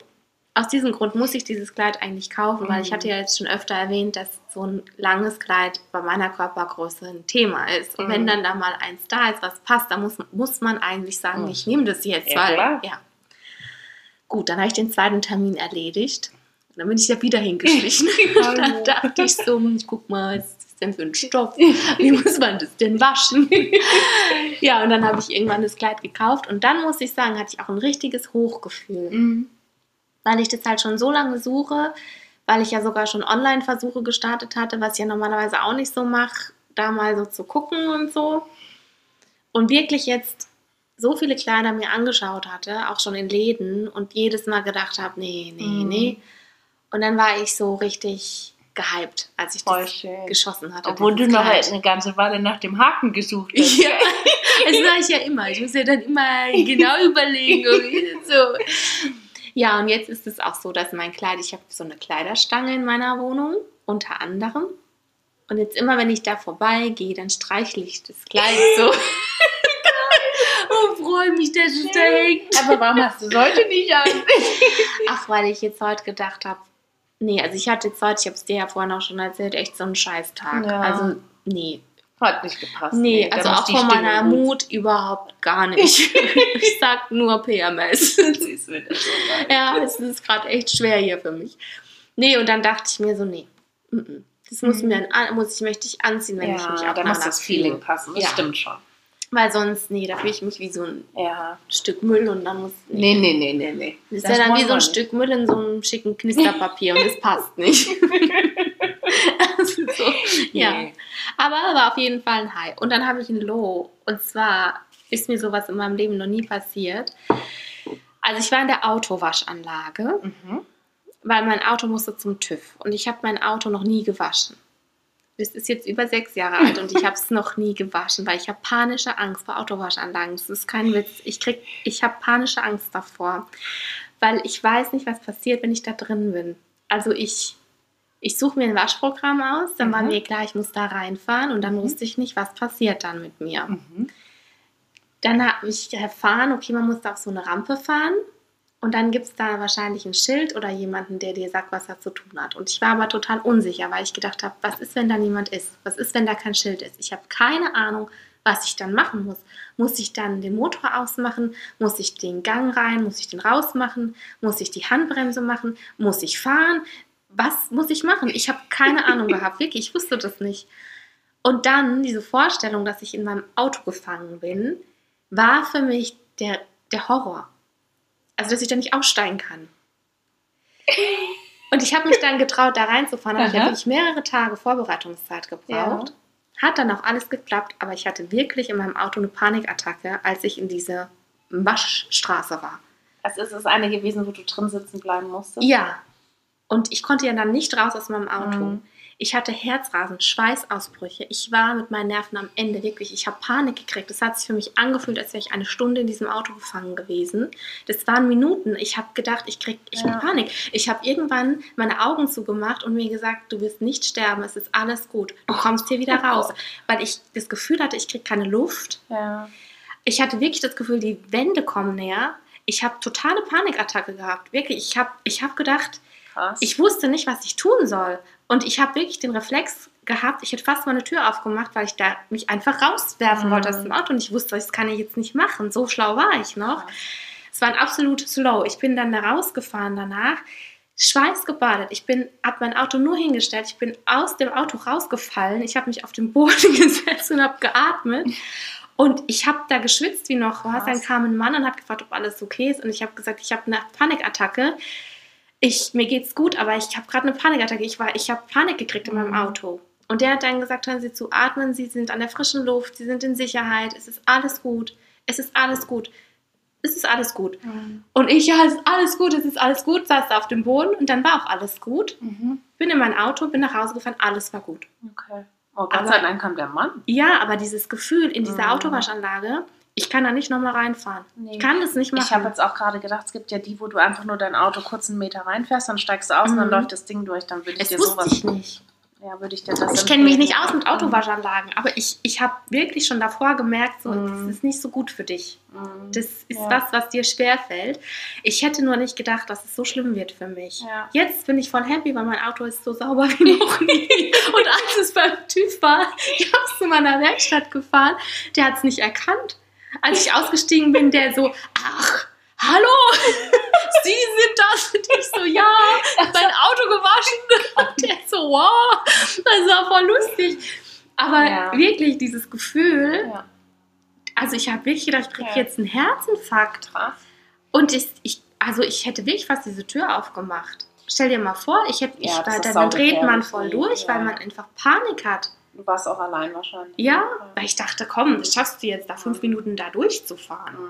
aus diesem Grund muss ich dieses Kleid eigentlich kaufen, weil ich Mhm. hatte ja jetzt schon öfter erwähnt, dass so ein langes Kleid bei meiner Körpergröße ein Thema ist. Und Mhm. wenn dann da mal eins da ist, was passt, dann muss, muss man eigentlich sagen, Mhm. ich nehme das jetzt. Ja, weil, klar. ja. Gut, dann habe ich den zweiten Termin erledigt. Und dann bin ich da wieder hingeschlichen. Dann dachte ich so, hm, ich guck mal, was ist das denn für ein Stoff? Wie muss man das denn waschen? ja, und dann habe ich irgendwann das Kleid gekauft. Und dann muss ich sagen, hatte ich auch ein richtiges Hochgefühl Mhm. weil ich das halt schon so lange suche, weil ich ja sogar schon Online-Versuche gestartet hatte, was ich ja normalerweise auch nicht so mache, da mal so zu gucken und so. Und wirklich jetzt so viele Kleider mir angeschaut hatte, auch schon in Läden und jedes Mal gedacht habe, nee, nee, Mhm. nee. Und dann war ich so richtig gehypt, als ich Voll das schön. geschossen hatte. Obwohl du noch Kleid. eine ganze Weile nach dem Haken gesucht hast. Ja, das mache ich ja immer. Ich muss ja dann immer genau überlegen. Und so. Ja, und jetzt ist es auch so, dass mein Kleid, ich habe so eine Kleiderstange in meiner Wohnung, unter anderem. Und jetzt immer, wenn ich da vorbeigehe, dann streichle ich das Kleid so. freue mich, dass es da hängt. Aber warum hast du es heute nicht an? Ach, weil ich jetzt heute gedacht habe, nee, also ich hatte jetzt heute, ich habe es dir ja vorhin auch schon erzählt, echt so einen Scheißtag. Ja. Also, nee, Hat nicht gepasst. Nee, da also auch von meiner gut Mut überhaupt gar nicht. ich sag nur PMS. sein. Sie ist wieder so weit. ja, es ist gerade echt schwer hier für mich. Nee, und dann dachte ich mir so, nee, das muss Mhm. mir ein, muss ich möchte ich anziehen, wenn ich mich Ja, auch da muss das Feeling passen. Das Ja. stimmt schon. Weil sonst, nee, da fühle ich mich wie so ein Ja. Stück Müll und dann muss. Nee, nee, nee, nee, nee. Das ist ja dann wie so ein. Stück Müll in so einem schicken Knisterpapier und das passt nicht. also so, ja. Nee. Aber war auf jeden Fall ein High. Und dann habe ich ein Low. Und zwar ist mir sowas in meinem Leben noch nie passiert. Also ich war in der Autowaschanlage, Mhm. weil mein Auto musste zum TÜV. Und ich habe mein Auto noch nie gewaschen. Es ist jetzt über sechs Jahre alt und ich habe es noch nie gewaschen, weil ich habe panische Angst vor Autowaschanlagen. Das ist kein Witz. Ich krieg, ich habe panische Angst davor, weil ich weiß nicht, was passiert, wenn ich da drin bin. Also ich, ich suche mir ein Waschprogramm aus, dann war Mhm. mir klar, ich muss da reinfahren und dann wusste ich nicht, was passiert dann mit mir. Mhm. Dann habe ich erfahren, okay, man muss da auf so eine Rampe fahren und dann gibt es da wahrscheinlich ein Schild oder jemanden, der dir sagt, was er zu tun hat. Und ich war aber total unsicher, weil ich gedacht habe, was ist, wenn da niemand ist? Was ist, wenn da kein Schild ist? Ich habe keine Ahnung, was ich dann machen muss. Muss ich dann den Motor ausmachen? Muss ich den Gang rein? Muss ich den rausmachen? Muss ich die Handbremse machen? Muss ich fahren? Was muss ich machen? Ich habe keine Ahnung gehabt, wirklich, ich wusste das nicht. Und dann diese Vorstellung, dass ich in meinem Auto gefangen bin, war für mich der, der Horror. Also, dass ich da nicht aussteigen kann. Und ich habe mich dann getraut, da reinzufahren. Aber ich Aha. habe wirklich mehrere Tage Vorbereitungszeit gebraucht. Hat dann auch alles geklappt, aber ich hatte wirklich in meinem Auto eine Panikattacke, als ich in diese Waschstraße war. Also ist es eine gewesen, wo du drin sitzen bleiben musstest? Ja. Und ich konnte ja dann nicht raus aus meinem Auto. Mhm. Ich hatte Herzrasen, Schweißausbrüche. Ich war mit meinen Nerven am Ende wirklich. Ich habe Panik gekriegt. Es hat sich für mich angefühlt, als wäre ich eine Stunde in diesem Auto gefangen gewesen. Das waren Minuten. Ich habe gedacht, ich krieg, ich Ja. hab Panik. Ich habe irgendwann meine Augen zugemacht und mir gesagt, du wirst nicht sterben. Es ist alles gut. Du kommst hier wieder Oh raus, weil ich das Gefühl hatte, ich kriege keine Luft. Ja. Ich hatte wirklich das Gefühl, die Wände kommen näher. Ich habe totale Panikattacke gehabt. Wirklich. Ich habe, ich habe gedacht, ich wusste nicht, was ich tun soll. Und ich habe wirklich den Reflex gehabt, ich hätte fast meine Tür aufgemacht, weil ich da mich einfach rauswerfen Mhm. wollte aus dem Auto. Und ich wusste, das kann ich jetzt nicht machen. So schlau war ich noch. Es war ein absolutes Low. Ich bin dann da rausgefahren danach, schweißgebadet. Ich bin, habe mein Auto nur hingestellt. Ich bin aus dem Auto rausgefallen. Ich habe mich auf den Boden gesetzt und habe geatmet. Und ich habe da geschwitzt wie noch was. Dann kam ein Mann und hat gefragt, ob alles okay ist. Und ich habe gesagt, ich habe eine Panikattacke. Ich, mir geht's gut, aber ich habe gerade eine Panikattacke. Ich, war- ich habe Panik gekriegt in meinem. Auto. Und der hat dann gesagt, hören Sie zu atmen, Sie sind an der frischen Luft, Sie sind in Sicherheit, es ist alles gut, es ist alles gut, es ist alles gut. Mhm. Und ich, ja, es ist alles gut, es ist alles gut, saß da auf dem Boden und dann war auch alles gut. Mhm. Bin in mein Auto, bin nach Hause gefahren, alles war gut. Okay. Oh, Gott Aber- sei Dank kam der Mann. Ja, aber dieses Gefühl in dieser Mhm. Autowaschanlage, ich kann da nicht nochmal reinfahren. Nee. Ich kann das nicht machen. Ich habe jetzt auch gerade gedacht, es gibt ja die, wo du einfach nur dein Auto kurz einen Meter reinfährst, dann steigst du aus und dann Mhm. läuft das Ding durch. Dann würde ich es dir sowas. ich nicht. Ja, würde ich dir das Ich kenne mich nicht aus mit Autowaschanlagen, aber ich, ich habe wirklich schon davor gemerkt, so, Mhm. das ist nicht so gut für dich. Mhm. Das ist Ja. was, was dir schwerfällt. Ich hätte nur nicht gedacht, dass es so schlimm wird für mich. Ja. Jetzt bin ich voll happy, weil mein Auto ist so sauber wie noch nie. Und als es beim TÜV war, ich habe es zu meiner Werkstatt gefahren, der hat es nicht erkannt. Als ich ausgestiegen bin, der so, ach, hallo, Sie sind das? Und ich so, ja, mein Auto gewaschen. Und der so, wow, das war voll lustig. Aber Ja. wirklich dieses Gefühl, Ja. also ich habe wirklich gedacht, ich kriege Ja. jetzt einen Herzinfarkt. Krass. Und ich, ich, also ich hätte wirklich fast diese Tür aufgemacht. Stell dir mal vor, ich hätte, ich, weil dann, dreht man voll durch, weil man einfach Panik hat. Du warst auch allein wahrscheinlich. Ja, weil ich dachte, komm, das schaffst du jetzt, da fünf Mhm. Minuten da durchzufahren. Mhm.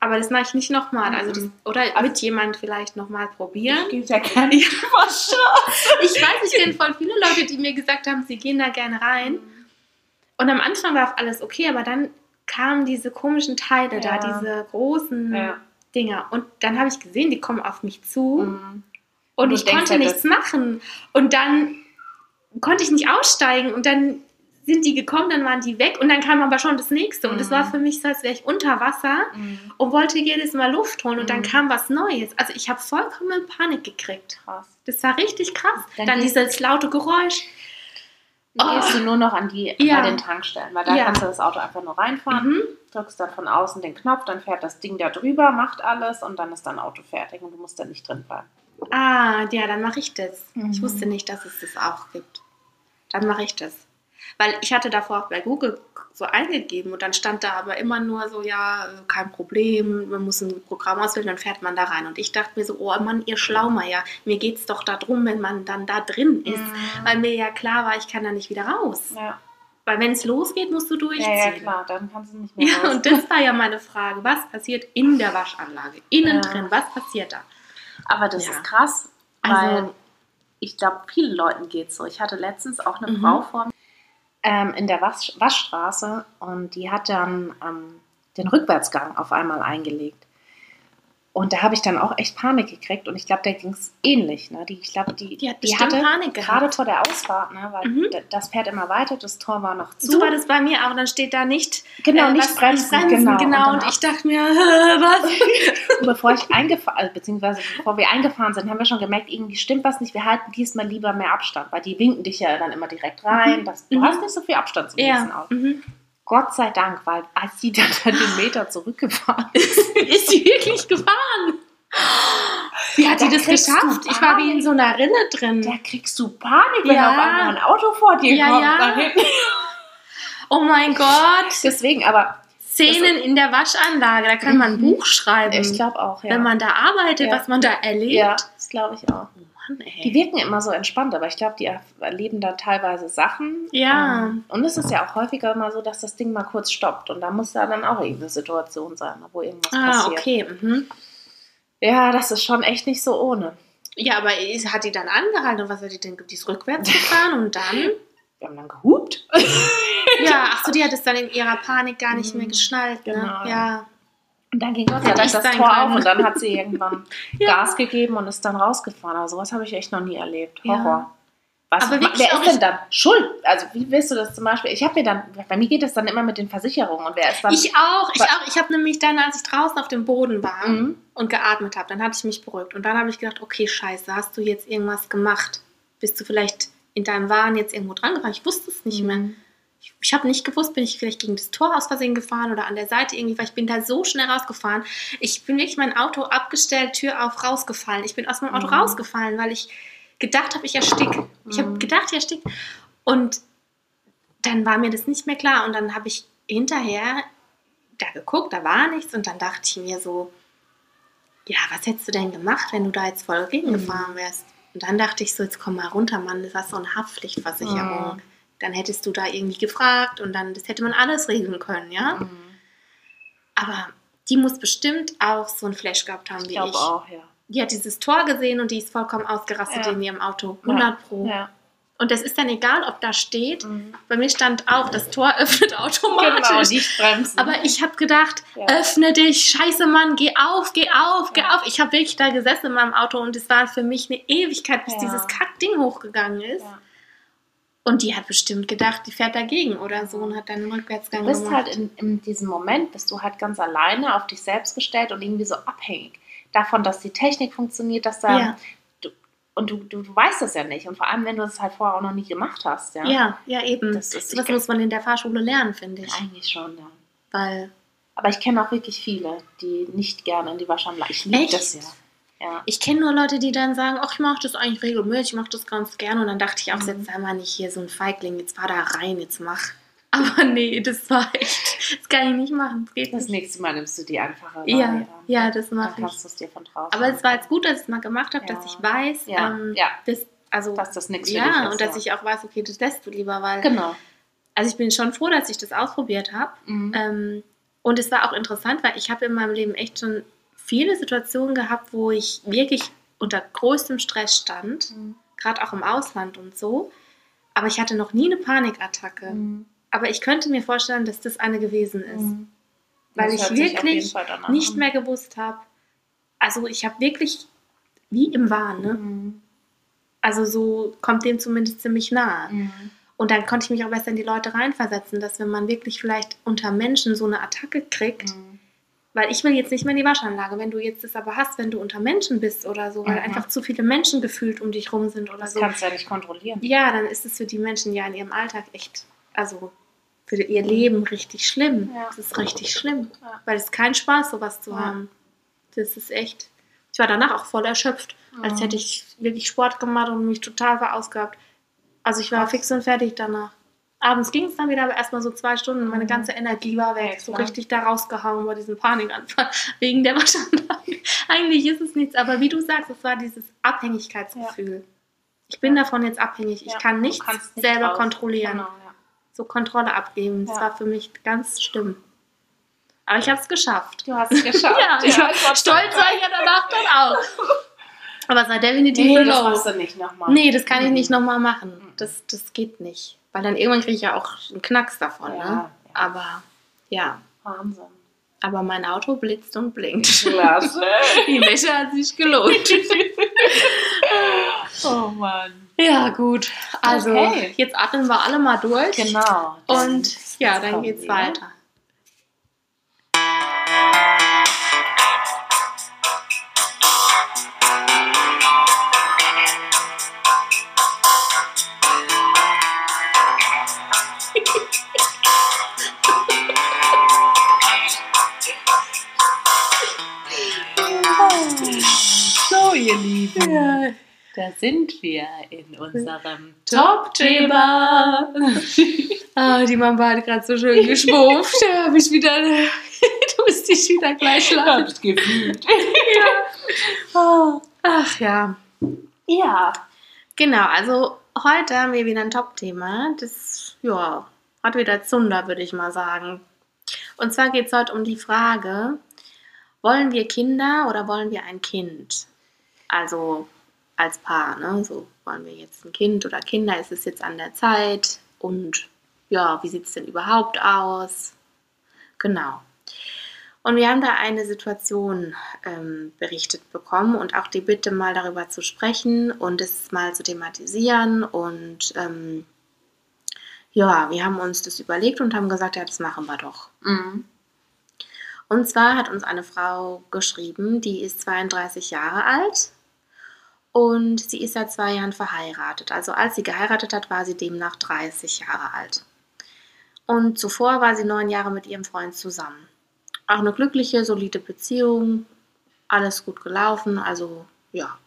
Aber das mache ich nicht nochmal. Also das, Mhm. oder Also- mit jemand vielleicht nochmal probieren. Ich gehe sehr gerne Waschstraße. Ich weiß, ich kenne voll viele Leute, die mir gesagt haben, sie gehen da gerne rein. Und am Anfang war alles okay, aber dann kamen diese komischen Teile Ja. da, diese großen Ja. Dinger. Und dann habe ich gesehen, die kommen auf mich zu. Mhm. Und Du ich konnte halt, nichts machen. Und dann konnte ich nicht aussteigen. Und dann sind die gekommen, dann waren die weg. Und dann kam aber schon das nächste. Und es Mhm. war für mich so, als wäre ich unter Wasser Mhm. und wollte jedes Mal Luft holen. Und dann Mhm. kam was Neues. Also ich habe vollkommen Panik gekriegt. Krass. Das war richtig krass. Dann Dann, dieses laute Geräusch. Dann Oh. gehst du nur noch an die Ja. bei den Tankstellen, weil da Ja. kannst du das Auto einfach nur reinfahren, Mhm. drückst dann von außen den Knopf, dann fährt das Ding da drüber, macht alles und dann ist dein Auto fertig und du musst dann nicht drin bleiben. Ah, ja, dann mache ich das. Ich Mhm. wusste nicht, dass es das auch gibt. Dann mache ich das. Weil ich hatte davor auch bei Google so eingegeben und dann stand da aber immer nur so, ja, kein Problem, man muss ein Programm auswählen, dann fährt man da rein. Und ich dachte mir so, oh Mann, ihr Schlaumeier, mir geht es doch darum, wenn man dann da drin ist. Weil mir ja klar war, ich kann da nicht wieder raus. Ja. Weil wenn es losgeht, musst du durchziehen. ja, ja, klar, dann kannst du nicht mehr Ja, raus. und das war ja meine Frage. Was passiert in der Waschanlage? Innen Ja. drin, was passiert da? Aber das Ja. ist krass, Also- weil ich glaube, vielen Leuten geht es so. Ich hatte letztens auch eine Mhm. Frau vor mir ähm, in der Wasch Waschstraße und die hat dann ähm, den Rückwärtsgang auf einmal eingelegt. Und da habe ich dann auch echt Panik gekriegt und ich glaube, der ging es ähnlich. Ne? Die, ich glaube, die, Die hat bestimmt hatte Panik gehabt. gerade vor der Ausfahrt, ne? weil Mhm. das fährt immer weiter, das Tor war noch zu. So war das bei mir auch. Dann steht da nicht, Genau, äh, nicht was- bremsen, genau. genau. Und, dann ich dachte mir, was? Und bevor ich eingefahren, also beziehungsweise bevor wir eingefahren sind, haben wir schon gemerkt, irgendwie stimmt was nicht. Wir halten diesmal lieber mehr Abstand, weil die winken dich ja dann immer direkt rein. Das, du Mhm. hast nicht so viel Abstand zum nächsten ja. Auto. Mhm. Gott sei Dank, weil als sie dann den Meter zurückgefahren ist, Ist sie wirklich gefahren? Wie hat Da sie das geschafft? Ich war wie in so einer Rinne drin. da kriegst du Panik, wenn Ja. auf einmal ein Auto vor dir Ja, kommt. ja. Oh mein Gott. Deswegen, aber Szenen in der Waschanlage. Da kann man ein Mhm. Buch schreiben. ich glaube auch, ja. Wenn man da arbeitet, Ja. was man da erlebt. ja, das glaube ich auch. Mann, ey. Die wirken immer so entspannt, aber ich glaube, die erleben dann teilweise Sachen. Ja. Ähm, Und es ist ja auch häufiger mal so, dass das Ding mal kurz stoppt. Und da muss da dann auch irgendeine Situation sein, wo irgendwas ah, passiert. okay. Mhm. Ja, das ist schon echt nicht so ohne. Ja, aber hat die dann angehalten und was hat die denn? Die ist rückwärts gefahren und dann? Wir haben dann gehupt. Ja, ach so, die hat es dann in ihrer Panik gar nicht mehr Mhm. geschnallt. Ne? Genau, ja. Ja. Und dann ging Gott sei Dank das Tor können. auf und dann hat sie irgendwann Ja. Gas gegeben und ist dann rausgefahren. Aber sowas habe ich echt noch nie erlebt. Ja. Horror. Was, Aber wirklich wer ist denn dann schuld? Also wie willst du das zum Beispiel? Ich habe mir dann, bei mir geht es dann immer mit den Versicherungen und wer ist dann... Ich auch, ich auch. Ich habe nämlich dann, als ich draußen auf dem Boden war Mhm. und geatmet habe, dann hatte ich mich beruhigt. Und dann habe ich gedacht, okay, scheiße, hast du jetzt irgendwas gemacht? Bist du vielleicht in deinem Wahn jetzt irgendwo dran gefahren? Ich wusste es nicht mehr. Mhm. Ich, ich habe nicht gewusst, bin ich vielleicht gegen das Tor aus Versehen gefahren oder an der Seite irgendwie, weil ich bin da so schnell rausgefahren. Ich bin wirklich mein Auto abgestellt, Tür auf, rausgefallen. Ich bin aus meinem Auto Mhm. rausgefallen, weil ich gedacht habe, ich erstick. Ich habe Mhm. gedacht, ich erstick. Und dann war mir das nicht mehr klar. Und dann habe ich hinterher da geguckt, da war nichts. Und dann dachte ich mir so, ja, was hättest du denn gemacht, wenn du da jetzt voll gegengefahren Mhm. wärst? Und dann dachte ich so, jetzt komm mal runter, Mann, das war so eine Haftpflichtversicherung. Mhm. Dann hättest du da irgendwie gefragt und dann, das hätte man alles regeln können, ja? Mhm. Aber die muss bestimmt auch so ein Flash gehabt haben Ich wie glaube ich. auch, ja. Die hat dieses Tor gesehen und die ist vollkommen ausgerastet Ja. in ihrem Auto. 100 Pro. Ja. Und das ist dann egal, ob da steht. Mhm. Bei mir stand auch, das Tor öffnet automatisch. Genau, nicht bremsen. Aber ich habe gedacht, Ja. öffne dich, scheiße Mann, geh auf, geh auf, geh Ja. auf. Ich habe wirklich da gesessen in meinem Auto und es war für mich eine Ewigkeit, bis Ja. dieses Kackding hochgegangen ist. Und die hat bestimmt gedacht, die fährt dagegen oder so und hat dann einen Rückwärtsgang Du bist gemacht. halt in, in diesem Moment, bist du halt ganz alleine auf dich selbst gestellt und irgendwie so abhängig davon, dass die Technik funktioniert, dass da. Ja. Du, und du, du, du weißt das ja nicht. Und vor allem, wenn du das halt vorher auch noch nie gemacht hast. Ja, ja, ja, eben. Das Das, ist- muss man in der Fahrschule lernen, finde ich. Eigentlich schon, ja. Weil Aber ich kenne auch wirklich viele, die nicht gerne in die Waschanlage. Ich liebe das ja. Ja. ich kenne nur Leute, die dann sagen, ach, ich mache das eigentlich regelmäßig, ich mache das ganz gerne. Und dann dachte ich auch, Mhm. jetzt sei mal nicht hier so ein Feigling, jetzt fahr da rein, jetzt mach. Aber nee, das war echt, das kann ich nicht machen. Das geht Das nächste Mal nimmst du die einfache Ja, Variante. ja, das Dann mache ich. es dir von draußen. Aber es war jetzt gut, dass ich es mal gemacht habe, Ja. dass ich weiß, Ja, ähm, ja. Das, also, dass das nichts für ja, dich ist. und dass ja. ich auch weiß, okay, das lässt du lieber, weil, Genau. also ich bin schon froh, dass ich das ausprobiert habe. Mhm. Ähm, und es war auch interessant, weil ich habe in meinem Leben echt schon viele Situationen gehabt, wo ich wirklich unter größtem Stress stand, Mhm. gerade auch im Ausland und so. Aber ich hatte noch nie eine Panikattacke. Mhm. Aber ich könnte mir vorstellen, dass das eine gewesen ist, Mhm. weil ich wirklich nicht an. mehr gewusst habe. Also ich habe wirklich wie im Wahn, ne? Mhm. Also so kommt dem zumindest ziemlich nahe. Mhm. Und dann konnte ich mich auch besser in die Leute reinversetzen, dass wenn man wirklich vielleicht unter Menschen so eine Attacke kriegt, Mhm. Weil ich will jetzt nicht mehr in die Waschanlage, wenn du jetzt das aber hast, wenn du unter Menschen bist oder so, weil Mhm. einfach zu viele Menschen gefühlt um dich rum sind oder Das so. kannst du ja nicht kontrollieren. Ja, dann ist es für die Menschen ja in ihrem Alltag echt, also für ihr Leben richtig schlimm. Ja. Das ist richtig schlimm, Ja. weil es kein Spaß, sowas zu Ja. haben. Das ist echt. Ich war danach auch voll erschöpft, als Mhm. hätte ich wirklich Sport gemacht und mich total verausgabt. Also ich war Krass. fix und fertig danach. Abends ging es dann wieder, aber erstmal so zwei Stunden und meine Mhm. ganze Energie war weg. Ja, so richtig da rausgehauen bei diesem Panikanfall wegen der Waschanlage. Eigentlich ist es nichts, aber wie du sagst, es war dieses Abhängigkeitsgefühl. Ich bin davon jetzt abhängig. Ich Ja, kann du nichts nicht selber raus. kontrollieren. Genau, ja. So Kontrolle abgeben. Das Ja. war für mich ganz schlimm. Aber ich habe es geschafft. Du hast es geschafft. Ja, ich war stolz war ich ja danach dann auch. Aber es war definitiv Nee, eine das machst du nicht nochmal. Nee, das kann ich nicht Mhm. nochmal machen. Das, das geht nicht. Weil dann irgendwann kriege ich ja auch einen Knacks davon. Ja, ne? ja. Aber ja, Wahnsinn. aber mein Auto blitzt und blinkt. Klasse. Die Wäsche hat sich gelohnt. oh Mann. ja, gut. Also, Okay. jetzt atmen wir alle mal durch. Genau. Und ja, dann geht's weiter. Ja. Da sind wir in unserem Top-Thema. Ah, die Mama hat gerade so schön geschwurft. Da habe ich wieder. Du musst dich wieder gleich. Hab's gefühlt. Oh. Ach ja. Ja. Genau, also heute haben wir wieder ein Top-Thema. Das ja, hat wieder Zunder, würde ich mal sagen. Und zwar geht es heute um die Frage, wollen wir Kinder oder wollen wir ein Kind? Also als Paar, ne? So wollen wir jetzt ein Kind oder Kinder? Ist es jetzt an der Zeit? Und ja, wie sieht es denn überhaupt aus? Genau. Und wir haben da eine Situation ähm, berichtet bekommen und auch die Bitte mal darüber zu sprechen und es mal zu thematisieren. Und ähm, ja, wir haben uns das überlegt und haben gesagt, ja, das machen wir doch. Mhm. Und zwar hat uns eine Frau geschrieben, die ist 32 Jahre alt und sie ist seit zwei Jahren verheiratet. Also als sie geheiratet hat, war sie demnach 30 Jahre alt. Und zuvor war sie neun Jahre mit ihrem Freund zusammen. Auch eine glückliche, solide Beziehung, alles gut gelaufen, also ja.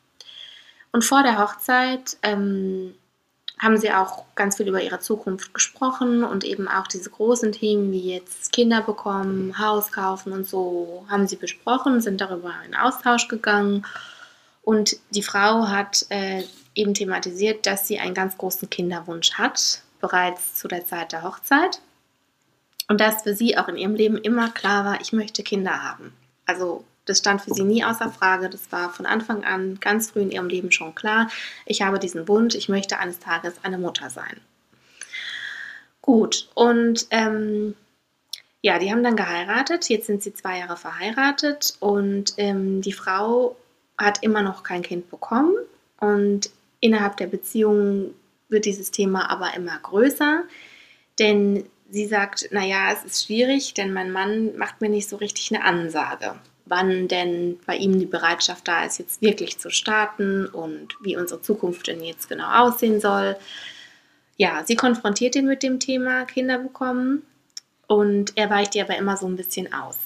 Und vor der Hochzeit ähm, haben sie auch ganz viel über ihre Zukunft gesprochen und eben auch diese großen Themen wie jetzt Kinder bekommen, Haus kaufen und so haben sie besprochen, sind darüber in Austausch gegangen. Und die Frau hat äh, eben thematisiert, dass sie einen ganz großen Kinderwunsch hat, bereits zu der Zeit der Hochzeit. Und dass für sie auch in ihrem Leben immer klar war, ich möchte Kinder haben. Also das stand für sie nie außer Frage. Das war von Anfang an ganz früh in ihrem Leben schon klar. Ich habe diesen Wunsch, ich möchte eines Tages eine Mutter sein. Gut, und ähm, ja, die haben dann geheiratet. Jetzt sind sie zwei Jahre verheiratet und ähm, die Frau hat immer noch kein Kind bekommen. Und innerhalb der Beziehung wird dieses Thema aber immer größer, denn sie sagt, naja, es ist schwierig, denn mein Mann macht mir nicht so richtig eine Ansage, wann denn bei ihm die Bereitschaft da ist, jetzt wirklich zu starten und wie unsere Zukunft denn jetzt genau aussehen soll. Ja, sie konfrontiert ihn mit dem Thema Kinder bekommen und er weicht ihr aber immer so ein bisschen aus.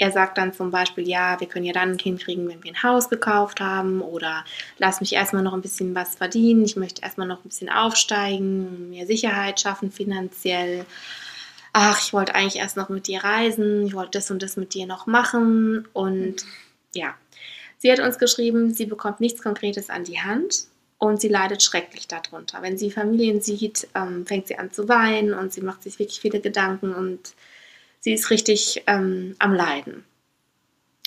Er sagt dann zum Beispiel, ja, wir können ja dann ein Kind kriegen, wenn wir ein Haus gekauft haben oder lass mich erstmal noch ein bisschen was verdienen, ich möchte erstmal noch ein bisschen aufsteigen, mehr Sicherheit schaffen finanziell. Ach, ich wollte eigentlich erst noch mit dir reisen, ich wollte das und das mit dir noch machen und ja, sie hat uns geschrieben, sie bekommt nichts Konkretes an die Hand und sie leidet schrecklich darunter. Wenn sie Familien sieht, ähm, fängt sie an zu weinen und sie macht sich wirklich viele Gedanken und sie ist richtig ähm, am Leiden.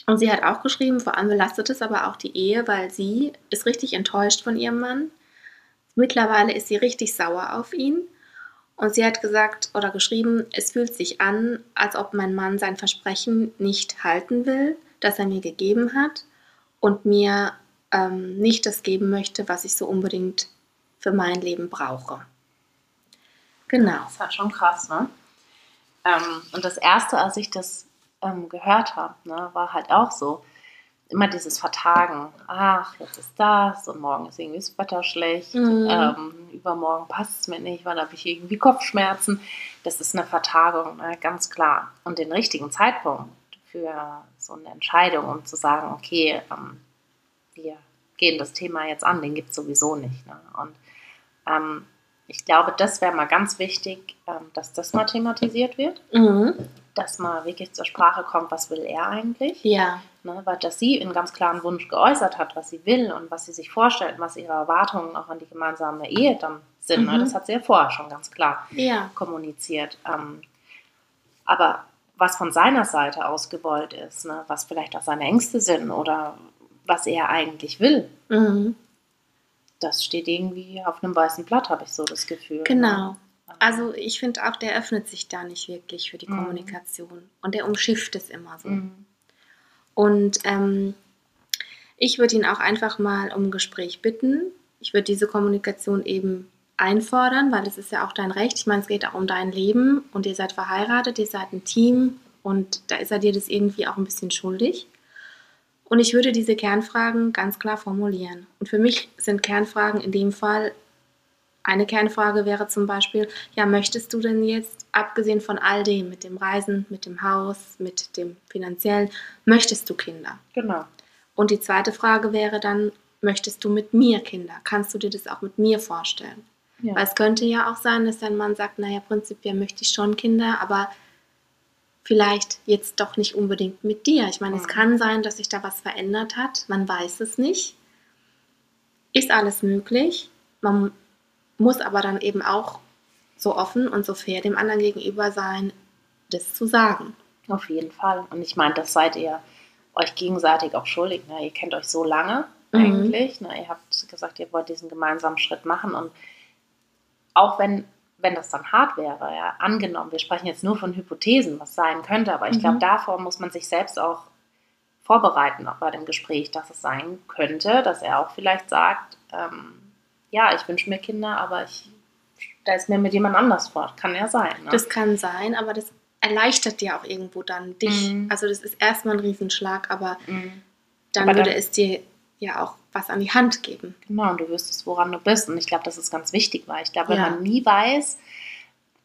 Und sie hat auch geschrieben, vor allem belastet es aber auch die Ehe, weil sie ist richtig enttäuscht von ihrem Mann. Mittlerweile ist sie richtig sauer auf ihn. Und sie hat gesagt oder geschrieben, es fühlt sich an, als ob mein Mann sein Versprechen nicht halten will, das er mir gegeben hat und mir ähm, nicht das geben möchte, was ich so unbedingt für mein Leben brauche. Genau. Das ist schon krass, ne? Ähm, und das Erste, als ich das ähm, gehört habe, ne, war halt auch so, immer dieses Vertagen. Ach, jetzt ist das und morgen ist irgendwie das Wetter schlecht. Mhm. Ähm, übermorgen passt es mir nicht, weil habe ich irgendwie Kopfschmerzen. Das ist eine Vertagung, ne, ganz klar. Und den richtigen Zeitpunkt für so eine Entscheidung, um zu sagen, okay, ähm, wir gehen das Thema jetzt an, den gibt es sowieso nicht. Ne? Und ähm, ich glaube, das wäre mal ganz wichtig, ähm, dass das mal thematisiert wird. Mhm. Dass mal wirklich zur Sprache kommt, was will er eigentlich? Ja. Ne, weil dass sie einen ganz klaren Wunsch geäußert hat, was sie will und was sie sich vorstellt, was ihre Erwartungen auch an die gemeinsame Ehe dann sind. Ne? Mhm. Ne? Das hat sie ja vorher schon ganz klar ja. kommuniziert. Ähm, aber was von seiner Seite aus gewollt ist, ne? was vielleicht auch seine Ängste sind oder was er eigentlich will, mhm das steht irgendwie auf einem weißen Blatt, habe ich so das Gefühl. Ne? Genau. Also ich finde auch, der öffnet sich da nicht wirklich für die mhm. Kommunikation und der umschifft es immer so. Mhm. Und ähm, ich würde ihn auch einfach mal um ein Gespräch bitten. Ich würde diese Kommunikation eben einfordern, weil es ist ja auch dein Recht. Ich meine, es geht auch um dein Leben und ihr seid verheiratet, ihr seid ein Team und da ist er dir das irgendwie auch ein bisschen schuldig. Und ich würde diese Kernfragen ganz klar formulieren. Und für mich sind Kernfragen in dem Fall, eine Kernfrage wäre zum Beispiel, ja, möchtest du denn jetzt, abgesehen von all dem, mit dem Reisen, mit dem Haus, mit dem finanziellen, möchtest du Kinder? Genau. Und die zweite Frage wäre dann, möchtest du mit mir Kinder? Kannst du dir das auch mit mir vorstellen? Ja. Weil es könnte ja auch sein, dass dein Mann sagt, naja, prinzipiell möchte ich schon Kinder, aber vielleicht jetzt doch nicht unbedingt mit dir. Ich meine, mhm. es kann sein, dass sich da was verändert hat. Man weiß es nicht. Ist alles möglich. Man muss aber dann eben auch so offen und so fair dem anderen gegenüber sein, das zu sagen. Auf jeden Fall. Und ich meine, das seid ihr euch gegenseitig auch schuldig. Ne? Ihr kennt euch so lange mhm. eigentlich. Ne? Ihr habt gesagt, ihr wollt diesen gemeinsamen Schritt machen. Und auch wenn wenn das dann hart wäre, ja, angenommen, wir sprechen jetzt nur von Hypothesen, was sein könnte, aber ich mhm. glaube, davor muss man sich selbst auch vorbereiten, auch bei dem Gespräch, dass es sein könnte, dass er auch vielleicht sagt, ähm, ja, ich wünsche mir Kinder, aber ich da ist mir mit jemand anders vor. Kann ja sein. Ne? Das kann sein, aber das erleichtert dir auch irgendwo dann dich. Mhm. Also das ist erstmal ein Riesenschlag, aber mhm. dann aber würde dann, es dir ja auch was an die Hand geben. Genau, und du wüsstest, woran du bist. Und ich glaube, das ist ganz wichtig, weil ich glaube, wenn ja. man nie weiß,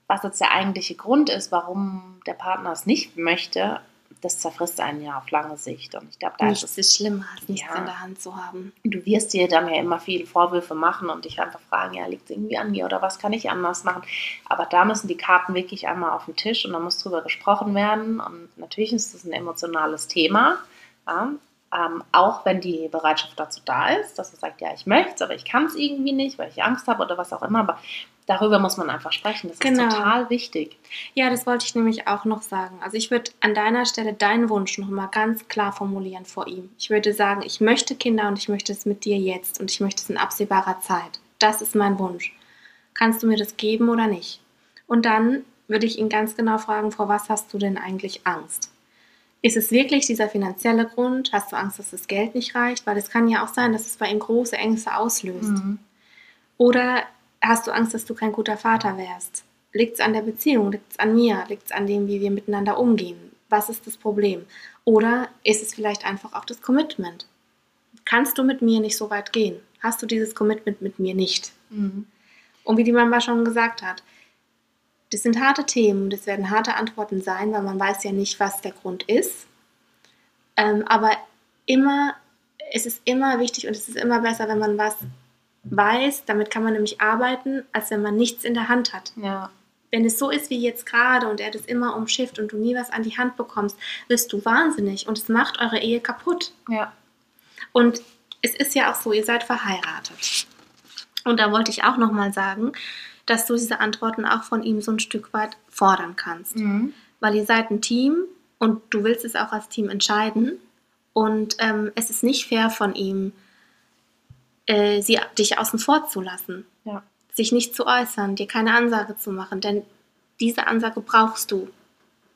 was jetzt der eigentliche Grund ist, warum der Partner es nicht möchte, das zerfrisst einen ja auf lange Sicht. Und ich glaube, da nichts ist es schlimmer, als nichts ja. in der Hand zu haben. Du wirst dir dann ja immer viele Vorwürfe machen und dich einfach fragen, ja, liegt es irgendwie an mir oder was kann ich anders machen? Aber da müssen die Karten wirklich einmal auf den Tisch und da muss drüber gesprochen werden. Und natürlich ist es ein emotionales Thema. Ja, ähm, auch wenn die Bereitschaft dazu da ist, dass er sagt, ja, ich möchte es, aber ich kann es irgendwie nicht, weil ich Angst habe oder was auch immer. Aber darüber muss man einfach sprechen. Das genau. ist total wichtig. Ja, das wollte ich nämlich auch noch sagen. Also ich würde an deiner Stelle deinen Wunsch nochmal ganz klar formulieren vor ihm. Ich würde sagen, ich möchte Kinder und ich möchte es mit dir jetzt und ich möchte es in absehbarer Zeit. Das ist mein Wunsch. Kannst du mir das geben oder nicht? Und dann würde ich ihn ganz genau fragen, vor was hast du denn eigentlich Angst? Ist es wirklich dieser finanzielle Grund? Hast du Angst, dass das Geld nicht reicht? Weil es kann ja auch sein, dass es bei ihm große Ängste auslöst. Mhm. Oder hast du Angst, dass du kein guter Vater wärst? Liegt es an der Beziehung? Liegt es an mir? Liegt es an dem, wie wir miteinander umgehen? Was ist das Problem? Oder ist es vielleicht einfach auch das Commitment? Kannst du mit mir nicht so weit gehen? Hast du dieses Commitment mit mir nicht? Mhm. Und wie die Mama schon gesagt hat, das sind harte Themen, das werden harte Antworten sein, weil man weiß ja nicht, was der Grund ist. Ähm, aber immer, es ist immer wichtig und es ist immer besser, wenn man was weiß, damit kann man nämlich arbeiten, als wenn man nichts in der Hand hat. Ja. Wenn es so ist wie jetzt gerade und er das immer umschifft und du nie was an die Hand bekommst, wirst du wahnsinnig und es macht eure Ehe kaputt. Ja. Und es ist ja auch so, ihr seid verheiratet. Und da wollte ich auch nochmal sagen, dass du diese Antworten auch von ihm so ein Stück weit fordern kannst. Mhm. Weil ihr seid ein Team und du willst es auch als Team entscheiden. Und ähm, es ist nicht fair von ihm, äh, sie, dich außen vor zu lassen. Ja. Sich nicht zu äußern, dir keine Ansage zu machen. Denn diese Ansage brauchst du.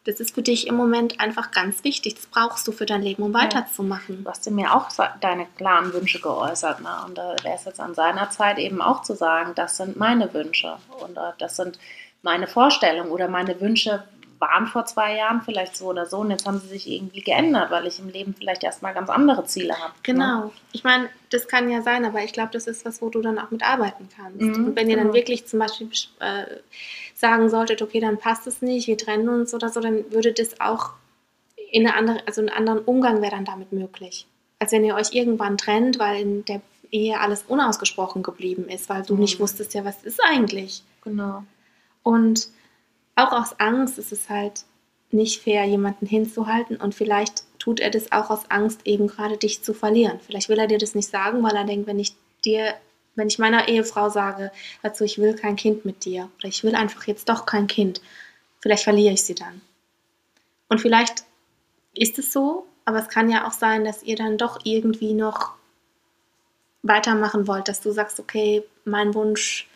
Das ist für dich im Moment einfach ganz wichtig. Das brauchst du für dein Leben, um Ja. weiterzumachen. Du hast dir mir auch deine klaren Wünsche geäußert. Ne? Und da wäre es jetzt an seiner Zeit eben auch zu sagen, das sind meine Wünsche und äh, das sind meine Vorstellungen oder meine Wünsche waren vor zwei Jahren vielleicht so oder so und jetzt haben sie sich irgendwie geändert, weil ich im Leben vielleicht erstmal ganz andere Ziele habe. Ne? Genau. Ich meine, das kann ja sein, aber ich glaube, das ist was, wo du dann auch mitarbeiten kannst. Mhm, und wenn ihr dann genau. wirklich zum Beispiel äh, sagen solltet, okay, dann passt es nicht, wir trennen uns oder so, dann würde das auch in eine andere, also einen anderen Umgang wäre dann damit möglich. Als wenn ihr euch irgendwann trennt, weil in der Ehe alles unausgesprochen geblieben ist, weil du Mhm. nicht wusstest, ja, was ist eigentlich? Genau. Und auch aus Angst ist es halt nicht fair, jemanden hinzuhalten und vielleicht tut er das auch aus Angst, eben gerade dich zu verlieren. Vielleicht will er dir das nicht sagen, weil er denkt, wenn ich dir, wenn ich meiner Ehefrau sage, dazu, ich will kein Kind mit dir oder ich will einfach jetzt doch kein Kind, vielleicht verliere ich sie dann. Und vielleicht ist es so, aber es kann ja auch sein, dass ihr dann doch irgendwie noch weitermachen wollt, dass du sagst, okay, mein Wunsch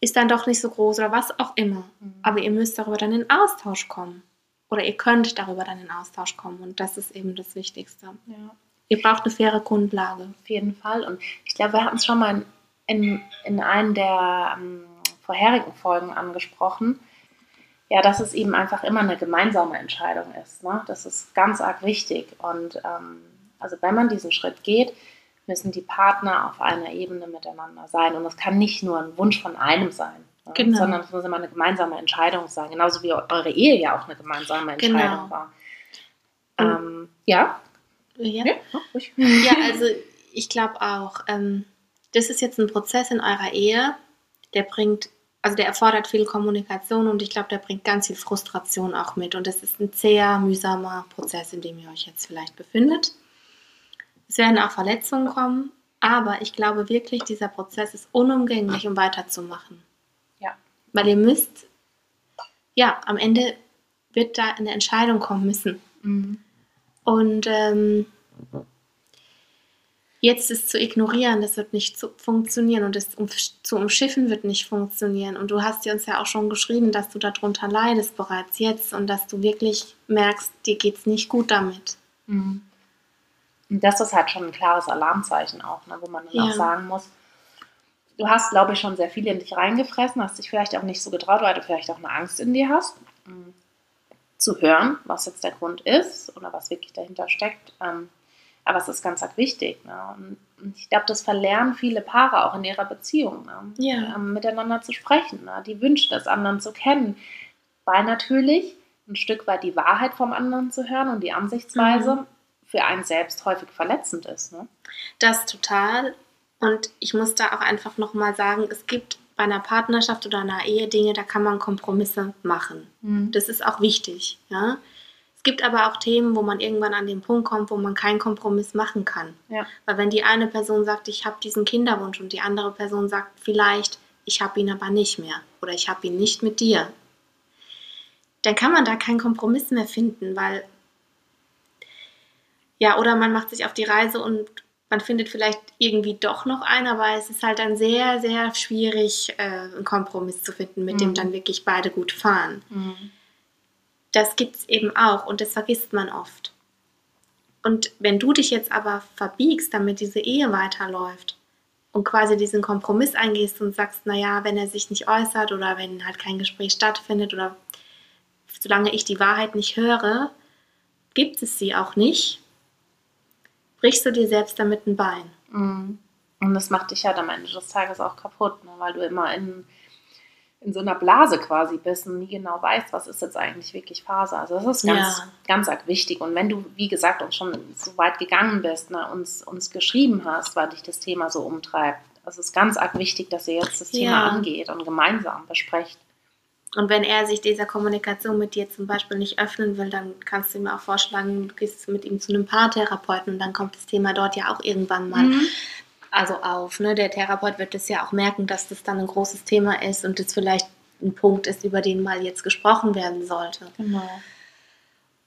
ist dann doch nicht so groß oder was auch immer. Mhm. Aber ihr müsst darüber dann in Austausch kommen. Oder ihr könnt darüber dann in Austausch kommen. Und das ist eben das Wichtigste. Ja. Ihr braucht eine faire Grundlage. Auf jeden Fall. Und ich glaube, wir hatten es schon mal in, in, in einem der ähm, vorherigen Folgen angesprochen. Ja, dass es eben einfach immer eine gemeinsame Entscheidung ist. Ne? Das ist ganz arg wichtig. Und ähm, also wenn man diesen Schritt geht, müssen die Partner auf einer Ebene miteinander sein. Und es kann nicht nur ein Wunsch von einem sein, ne? Genau. sondern es muss immer eine gemeinsame Entscheidung sein. Genauso wie eure Ehe ja auch eine gemeinsame Entscheidung Genau. war. Ähm, ja. Ja, Ja, ja also ich glaube auch, ähm, das ist jetzt ein Prozess in eurer Ehe, der bringt, also der erfordert viel Kommunikation und ich glaube, der bringt ganz viel Frustration auch mit. Und das ist ein sehr mühsamer Prozess, in dem ihr euch jetzt vielleicht befindet. Es werden auch Verletzungen kommen, aber ich glaube wirklich, dieser Prozess ist unumgänglich, um weiterzumachen. Ja. Weil ihr müsst, ja, am Ende wird da eine Entscheidung kommen müssen. Mhm. Und ähm, jetzt es zu ignorieren, das wird nicht funktionieren und es um, zu umschiffen wird nicht funktionieren. Und du hast dir uns ja auch schon geschrieben, dass du darunter leidest bereits jetzt und dass du wirklich merkst, dir geht es nicht gut damit. Mhm. Und das ist halt schon ein klares Alarmzeichen auch, ne, wo man dann Ja. auch sagen muss, du hast, glaube ich, schon sehr viel in dich reingefressen, hast dich vielleicht auch nicht so getraut, weil du vielleicht auch eine Angst in dir hast, mh, zu hören, was jetzt der Grund ist oder was wirklich dahinter steckt. Ähm, aber es ist ganz arg wichtig. Ne? Und ich glaube, das verlernen viele Paare auch in ihrer Beziehung, ne? Ja. ähm, miteinander zu sprechen, ne? die Wünsche des anderen zu kennen, weil natürlich ein Stück weit die Wahrheit vom anderen zu hören und die Ansichtsweise Mhm. für einen selbst häufig verletzend ist. Ne? Das total. Und ich muss da auch einfach nochmal sagen, es gibt bei einer Partnerschaft oder einer Ehe Dinge, da kann man Kompromisse machen. Das ist auch wichtig. Ja? Es gibt aber auch Themen, wo man irgendwann an den Punkt kommt, wo man keinen Kompromiss machen kann. Ja. Weil wenn die eine Person sagt, ich habe diesen Kinderwunsch und die andere Person sagt vielleicht, ich habe ihn aber nicht mehr oder ich habe ihn nicht mit dir, dann kann man da keinen Kompromiss mehr finden, weil ja, oder man macht sich auf die Reise und man findet vielleicht irgendwie doch noch einen, aber es ist halt dann sehr, sehr schwierig, äh, einen Kompromiss zu finden, mit dem Mhm. dann wirklich beide gut fahren. Mhm. Das gibt es eben auch und das vergisst man oft. Und wenn du dich jetzt aber verbiegst, damit diese Ehe weiterläuft, und quasi diesen Kompromiss eingehst und sagst, naja, wenn er sich nicht äußert oder wenn halt kein Gespräch stattfindet oder solange ich die Wahrheit nicht höre, gibt es sie auch nicht, brichst du dir selbst damit ein Bein. Mhm. Und das macht dich halt am Ende des Tages auch kaputt, ne? weil du immer in, in so einer Blase quasi bist und nie genau weißt, was ist jetzt eigentlich wirklich Phase. Also das ist ganz, Ja. ganz arg wichtig. Und wenn du, wie gesagt, uns schon so weit gegangen bist, ne, uns, uns geschrieben hast, weil dich das Thema so umtreibt, es ist ganz arg wichtig, dass ihr jetzt das Thema Ja. angeht und gemeinsam besprecht. Und wenn er sich dieser Kommunikation mit dir zum Beispiel nicht öffnen will, dann kannst du ihm auch vorschlagen, du gehst mit ihm zu einem Paartherapeuten und dann kommt das Thema dort ja auch irgendwann mal also auf. Ne? Der Therapeut wird es ja auch merken, dass das dann ein großes Thema ist und das vielleicht ein Punkt ist, über den mal jetzt gesprochen werden sollte. Genau.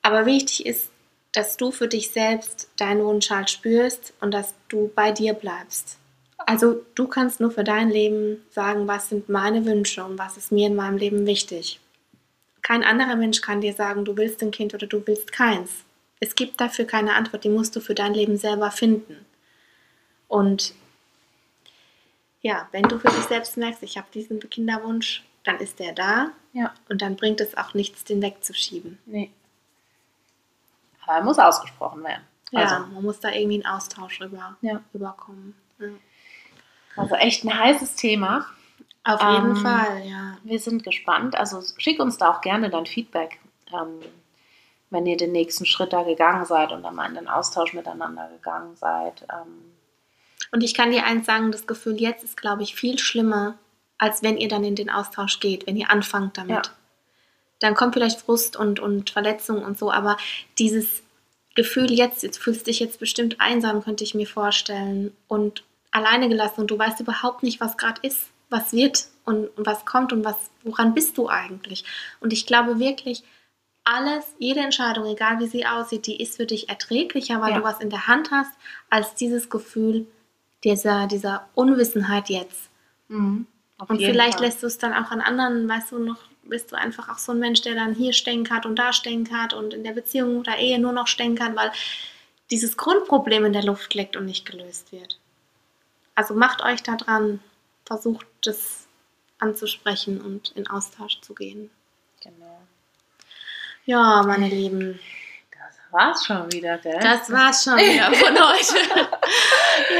Aber wichtig ist, dass du für dich selbst deinen Wunsch halt spürst und dass du bei dir bleibst. Also du kannst nur für dein Leben sagen, was sind meine Wünsche und was ist mir in meinem Leben wichtig. Kein anderer Mensch kann dir sagen, du willst ein Kind oder du willst keins. Es gibt dafür keine Antwort, die musst du für dein Leben selber finden. Und ja, wenn du für dich selbst merkst, ich habe diesen Kinderwunsch, dann ist der da Ja, und dann bringt es auch nichts, den wegzuschieben. nee. Aber er muss ausgesprochen werden. Ja, Also, man muss da irgendwie einen Austausch rüber, Ja. rüberkommen. Ja. also echt ein heißes Thema. Auf jeden Ähm, Fall, ja. Wir sind gespannt. Also schick uns da auch gerne dein Feedback, ähm, wenn ihr den nächsten Schritt da gegangen seid und dann mal in den Austausch miteinander gegangen seid. Ähm, Und ich kann dir eins sagen, das Gefühl jetzt ist, glaube ich, viel schlimmer, als wenn ihr dann in den Austausch geht, wenn ihr anfangt damit. Ja. Dann kommt vielleicht Frust und, und Verletzung und so, aber dieses Gefühl jetzt, jetzt fühlst du dich jetzt bestimmt einsam, könnte ich mir vorstellen, und alleine gelassen und du weißt überhaupt nicht, was gerade ist, was wird und, und was kommt und was, woran bist du eigentlich. Und ich glaube wirklich, alles, jede Entscheidung, egal wie sie aussieht, die ist für dich erträglicher, weil Ja. du was in der Hand hast, als dieses Gefühl dieser, dieser Unwissenheit jetzt. auf Und vielleicht Fall. lässt du es dann auch an anderen, weißt du, noch bist du einfach auch so ein Mensch, der dann hier stänkert und da stänkert und in der Beziehung oder Ehe nur noch stänkert, weil dieses Grundproblem in der Luft liegt und nicht gelöst wird. Also macht euch da dran, versucht es anzusprechen und in Austausch zu gehen. Genau. Ja, meine Lieben, Das war's schon wieder, gell? das war's schon wieder von heute.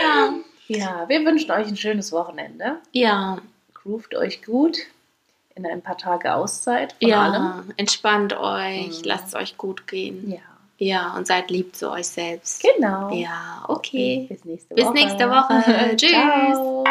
ja. Ja, wir wünschen euch ein schönes Wochenende. Ja, Groovt euch gut in ein paar Tage Auszeit von ja, allem. entspannt euch, Mhm. lasst es euch gut gehen. Ja, Ja, und seid lieb zu euch selbst. genau. Ja, okay. Bis nächste Bis Woche. nächste Woche. Tschüss. Ciao.